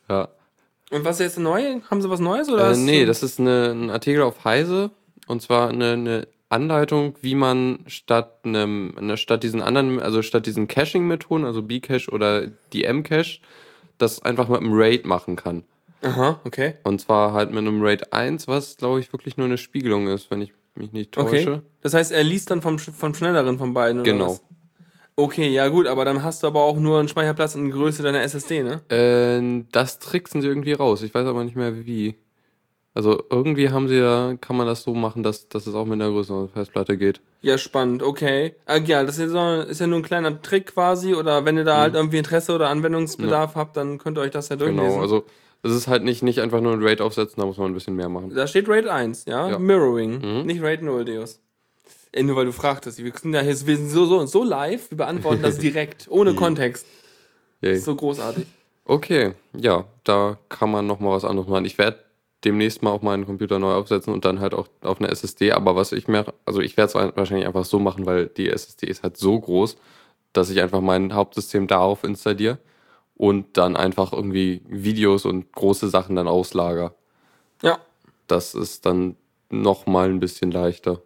Ja. Und was ist jetzt neu? Haben sie was Neues oder? Äh, nee, das ist eine, ein Artikel auf Heise und zwar eine, eine Anleitung, wie man statt einem, eine, statt diesen anderen, also statt diesen Caching-Methoden, also Bcache oder die M-Cache, das einfach mit einem Raid machen kann. Aha, okay. Und zwar halt mit einem Raid 1, was glaube ich wirklich nur eine Spiegelung ist, wenn ich mich nicht täusche. Okay. Das heißt, er liest dann vom, vom schnelleren von beiden, oder Genau. was? Okay, ja gut, aber dann hast du aber auch nur einen Speicherplatz in Größe deiner SSD, ne? Äh, das tricksen sie irgendwie raus. Ich weiß aber nicht mehr wie. Also irgendwie haben sie ja, kann man das so machen, dass, dass es auch mit einer größeren Festplatte geht. Ja, spannend, okay. Ah, ja, das ist ja, ist ja nur ein kleiner Trick quasi, oder wenn ihr da halt irgendwie Interesse oder Anwendungsbedarf habt, dann könnt ihr euch das ja durchlesen. Genau, also es ist halt nicht, nicht einfach nur ein Raid aufsetzen, da muss man ein bisschen mehr machen. Da steht Raid 1, ja? Ja. Mirroring, Mhm. nicht Raid 0, Deus. Ey, nur weil du fragtest. Wir sind ja hier so, so, so live, wir beantworten das direkt, ohne Kontext. Yay. So großartig. Okay, ja, da kann man noch mal was anderes machen. Ich werde demnächst mal auch meinen Computer neu aufsetzen und dann halt auch auf eine SSD. Aber was ich mir, also ich werde es wahrscheinlich einfach so machen, weil die SSD ist halt so groß, dass ich einfach mein Hauptsystem darauf installiere und dann einfach irgendwie Videos und große Sachen dann auslager. Ja, Das ist dann noch mal ein bisschen leichter.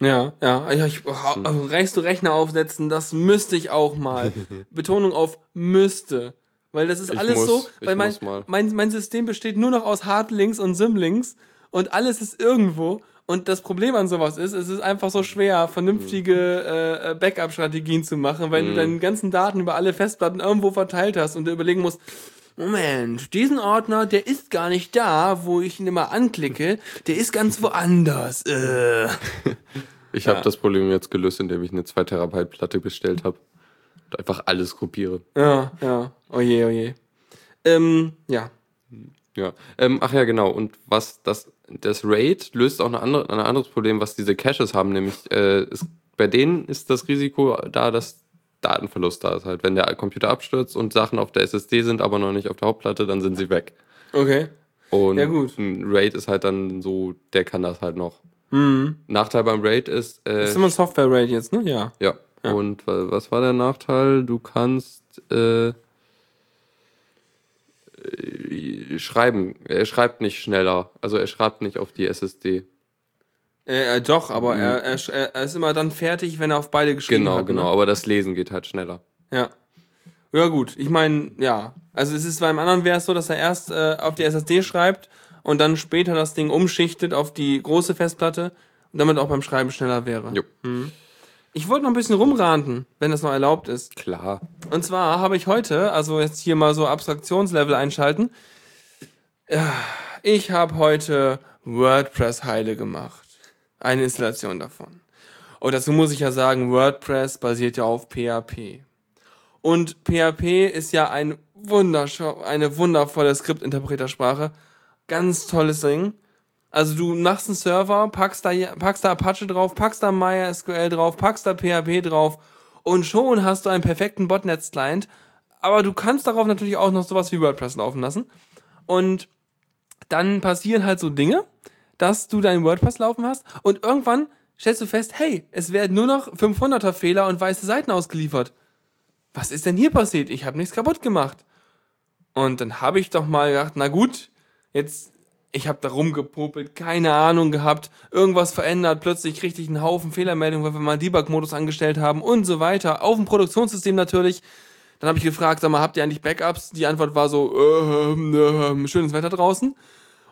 Ja, ja. ja ich, also reichst du Rechner aufsetzen, das müsste ich auch mal. Betonung auf müsste. Weil das ist Ich alles muss, so, weil mein, mein, mein System besteht nur noch aus Hardlinks und Symlinks und alles ist irgendwo. Und das Problem an sowas ist, es ist einfach so schwer, vernünftige äh, äh, Backup-Strategien zu machen, weil du deine ganzen Daten über alle Festplatten irgendwo verteilt hast und du überlegen musst, Moment, diesen Ordner, der ist gar nicht da, wo ich ihn immer anklicke, der ist ganz woanders. Äh. Ich habe das Problem jetzt gelöst, indem ich eine 2 Terabyte Platte bestellt habe. Und einfach alles kopiere. Ja, ja. Oje, oje. Ähm, ja. Ja. Ähm, ach ja, genau. Und was das, das RAID löst auch eine andere, ein anderes Problem, was diese Caches haben, nämlich äh, ist, bei denen ist das Risiko da, dass Datenverlust da ist halt. Wenn der Computer abstürzt und Sachen auf der SSD sind, aber noch nicht auf der Hauptplatte, dann sind sie weg. Okay. Und Ja, gut. ein RAID ist halt dann so, der kann das halt noch. Mhm. Nachteil beim RAID ist, äh, Das ist immer ein Software-Rate jetzt, ne? Ja. ja. Ja. Und wa- was war der Nachteil? Du kannst äh, äh, schreiben. Er schreibt nicht schneller. Also er schreibt nicht auf die SSD. Äh, äh, doch, aber er, er, er er ist immer dann fertig, wenn er auf beide geschrieben Genau, hat. genau. Ne? Aber das Lesen geht halt schneller. Ja. Ja, gut. Ich meine, ja. Also es ist beim anderen wäre es so, dass er erst äh, auf die SSD schreibt und dann später das Ding umschichtet auf die große Festplatte und damit auch beim Schreiben schneller wäre. Jo. Ich wollte noch ein bisschen rumranten, wenn das noch erlaubt ist. Klar. Und zwar habe ich heute, also jetzt hier mal so Abstraktionslevel einschalten. Ja, Ich habe heute WordPress heile gemacht. Eine Installation davon. Und dazu muss ich ja sagen, WordPress basiert ja auf PHP. Und PHP ist ja ein wundersch- eine wundervolle Skriptinterpretersprache. Ganz tolles Ding. Also du machst einen Server, packst da, packst da Apache drauf, packst da MySQL drauf, packst da PHP drauf und schon hast du einen perfekten Botnetz-Client. Aber du kannst darauf natürlich auch noch sowas wie WordPress laufen lassen. Und dann passieren halt so Dinge, dass du dein WordPress laufen hast und irgendwann stellst du fest, hey, es werden nur noch 500er Fehler und weiße Seiten ausgeliefert. Was ist denn hier passiert? Ich habe nichts kaputt gemacht. Und dann habe ich doch mal gedacht, na gut, jetzt ich habe da rumgepopelt, keine Ahnung gehabt, irgendwas verändert, plötzlich ich einen Haufen Fehlermeldungen, weil wir mal Debug-Modus angestellt haben und so weiter. Auf dem Produktionssystem natürlich. Dann habe ich gefragt, sag mal, habt ihr eigentlich Backups? Die Antwort war so, äh, äh, schönes Wetter draußen.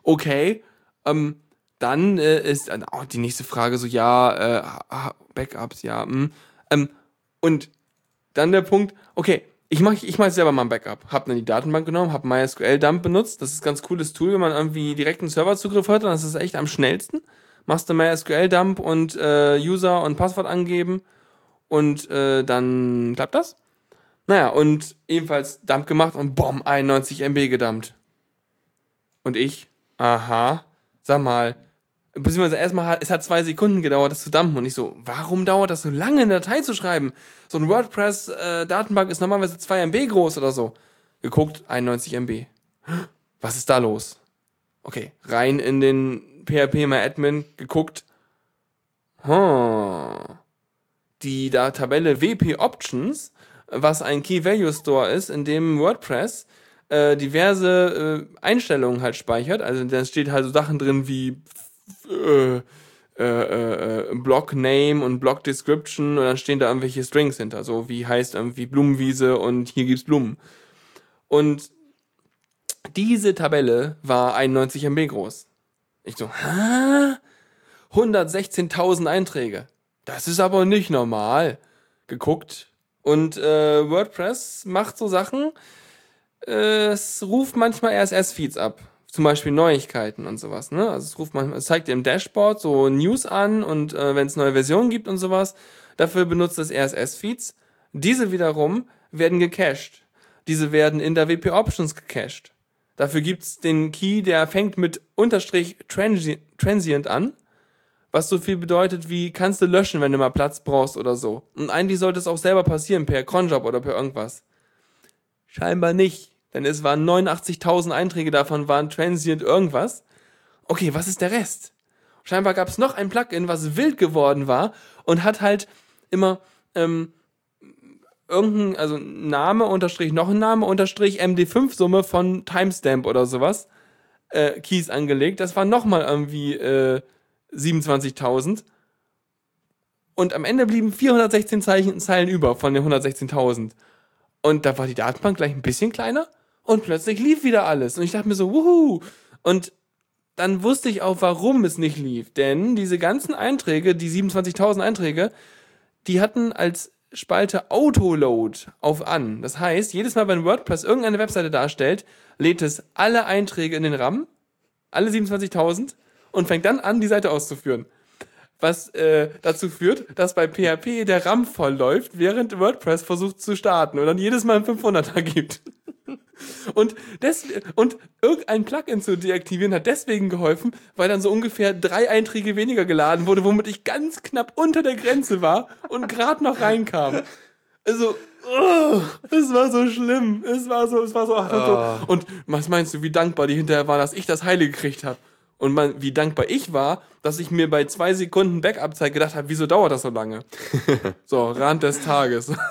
Okay. Ähm, dann äh, ist oh, die nächste Frage so, ja, äh, Backups, ja. Mh. Ähm, und dann der Punkt, okay, ich mache ich mach selber mal ein Backup. Hab dann die Datenbank genommen, hab MySQL-Dump benutzt. Das ist ein ganz cooles Tool, wenn man irgendwie direkt einen Serverzugriff hat, dann ist das echt am schnellsten. Machst du MySQL-Dump und äh, User und Passwort angeben und äh, dann klappt das. Naja, und ebenfalls Dump gemacht und boom, 91 MB gedumpt. Und ich, aha, sag mal, beziehungsweise erstmal hat, es hat zwei Sekunden gedauert, das zu dumpen und ich so, warum dauert das so lange, eine Datei zu schreiben? So ein WordPress-Datenbank ist normalerweise 2 MB groß oder so. Geguckt, 91 MB. Was ist da los? Okay, rein in den PHP MyAdmin geguckt. Hm. Die da Tabelle WP Options, was ein Key Value Store ist, in dem WordPress äh, diverse äh, Einstellungen halt speichert. Also da steht halt so Sachen drin wie äh, äh, äh, Block Name und Block Description und dann stehen da irgendwelche Strings hinter, so wie heißt irgendwie Blumenwiese und hier gibt's Blumen. Und diese Tabelle war 91 MB groß. Ich so, hä? 116.000 Einträge. Das ist aber nicht normal. Geguckt. Und äh, WordPress macht so Sachen. Äh, es ruft manchmal RSS-Feeds ab. Zum Beispiel Neuigkeiten und sowas. Ne? Also es ruft manchmal, es zeigt dir im Dashboard so News an und äh, wenn es neue Versionen gibt und sowas. Dafür benutzt es RSS-Feeds. Diese wiederum werden gecached. Diese werden in der WP Options gecached. Dafür gibt's den Key, der fängt mit Unterstrich transi Transient an, was so viel bedeutet wie kannst du löschen, wenn du mal Platz brauchst oder so. Und eigentlich sollte es auch selber passieren per Cronjob oder per irgendwas. Scheinbar nicht, denn es waren 89.000 Einträge davon waren Transient irgendwas. Okay, was ist der Rest? Scheinbar gab's noch ein Plugin, was wild geworden war und hat halt immer ähm, irgendein, also Name unterstrich noch ein Name unterstrich MD5-Summe von Timestamp oder sowas äh, Keys angelegt. Das war nochmal irgendwie äh, 27.000. Und am Ende blieben 416 Zeichen, Zeilen über von den 116.000. Und da war die Datenbank gleich ein bisschen kleiner und plötzlich lief wieder alles. Und ich dachte mir so, wuhu. Und dann wusste ich auch, warum es nicht lief. Denn diese ganzen Einträge, die 27.000 Einträge, die hatten als Spalte Autoload auf an. Das heißt, jedes Mal, wenn WordPress irgendeine Webseite darstellt, lädt es alle Einträge in den RAM, alle 27.000, und fängt dann an, die Seite auszuführen. Was äh, dazu führt, dass bei PHP der RAM voll läuft, während WordPress versucht zu starten und dann jedes Mal ein 500er gibt. Und, des, und irgendein Plugin zu deaktivieren hat deswegen geholfen, weil dann so ungefähr drei Einträge weniger geladen wurde, womit ich ganz knapp unter der Grenze war und gerade noch reinkam. Also, oh, es war so schlimm. Es war so, es war so. Ach, so. Und was meinst du, wie dankbar die hinterher war, dass ich das Heile gekriegt habe? Und man, wie dankbar ich war, dass ich mir bei zwei Sekunden Backup-Zeit gedacht habe, wieso dauert das so lange? so, Rand des Tages.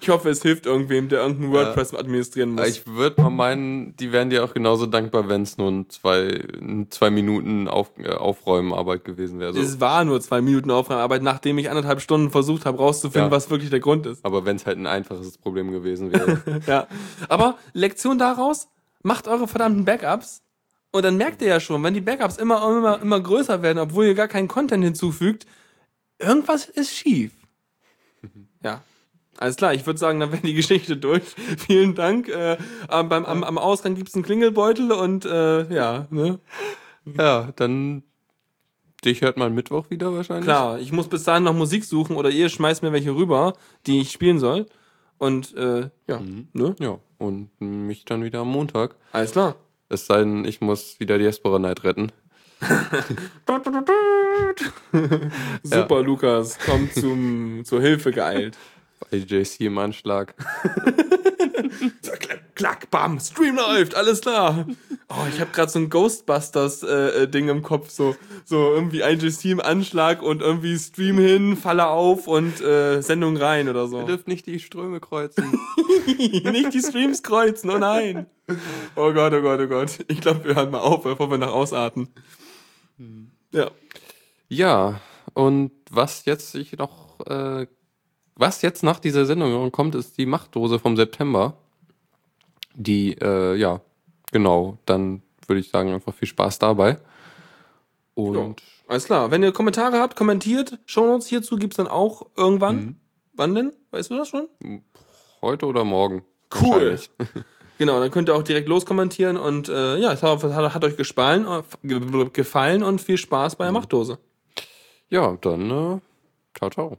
Ich hoffe, es hilft irgendwem, der irgendein WordPress administrieren muss. Ich würde mal meinen, die wären dir auch genauso dankbar, wenn es nur ein zwei, ein zwei Minuten auf, äh, Aufräumenarbeit gewesen wäre. So. Es war nur zwei Minuten Aufräumarbeit, nachdem ich anderthalb Stunden versucht habe, rauszufinden, Ja. was wirklich der Grund ist. Aber wenn es halt ein einfaches Problem gewesen wäre. Ja. Aber Lektion daraus, macht eure verdammten Backups. Und dann merkt ihr ja schon, wenn die Backups immer, immer, immer größer werden, obwohl ihr gar keinen Content hinzufügt, irgendwas ist schief. Ja. Alles klar, ich würde sagen, dann wäre die Geschichte durch. Vielen Dank. Äh, am- beim, am, am Ausgang gibt's einen Klingelbeutel und äh, ja, ne? ja, dann dich hört man Mittwoch wieder wahrscheinlich. Klar, ich muss bis dahin noch Musik suchen oder ihr schmeißt mir welche rüber, die ich spielen soll. Und äh, ja, ne? Ja, und mich dann wieder am Montag. Alles klar. Es sei denn, ich muss wieder die Espera Night retten. Super, Lukas, komm zum, zur Hilfe geeilt. Bei JC im Anschlag. Klack, bam, Stream läuft, alles klar. Oh, ich habe gerade so ein Ghostbusters-Ding im Kopf, so, so irgendwie IGC im Anschlag und irgendwie Stream hin, Falle auf und äh, Sendung rein oder so. Ihr dürft nicht die Ströme kreuzen. Nicht die Streams kreuzen, oh nein. Oh Gott, oh Gott, oh Gott. Ich glaube, wir hören mal auf, bevor wir nach ausarten. Ja. ja, und was jetzt ich noch, äh, was jetzt nach dieser Sendung kommt, ist die Machtdose vom September. Die, äh, ja, genau, dann würde ich sagen, einfach viel Spaß dabei. Und Alles klar. Wenn ihr Kommentare habt, kommentiert. Shownotes hierzu gibt's dann auch irgendwann. Wann denn? Weißt du das schon? heute oder morgen. Cool. Genau, dann könnt ihr auch direkt loskommentieren und äh, ja, ich hoffe, es hat, hat euch gefallen, äh, ge- gefallen und viel Spaß bei der Machtdose. Ja, dann, äh, ciao, ciao.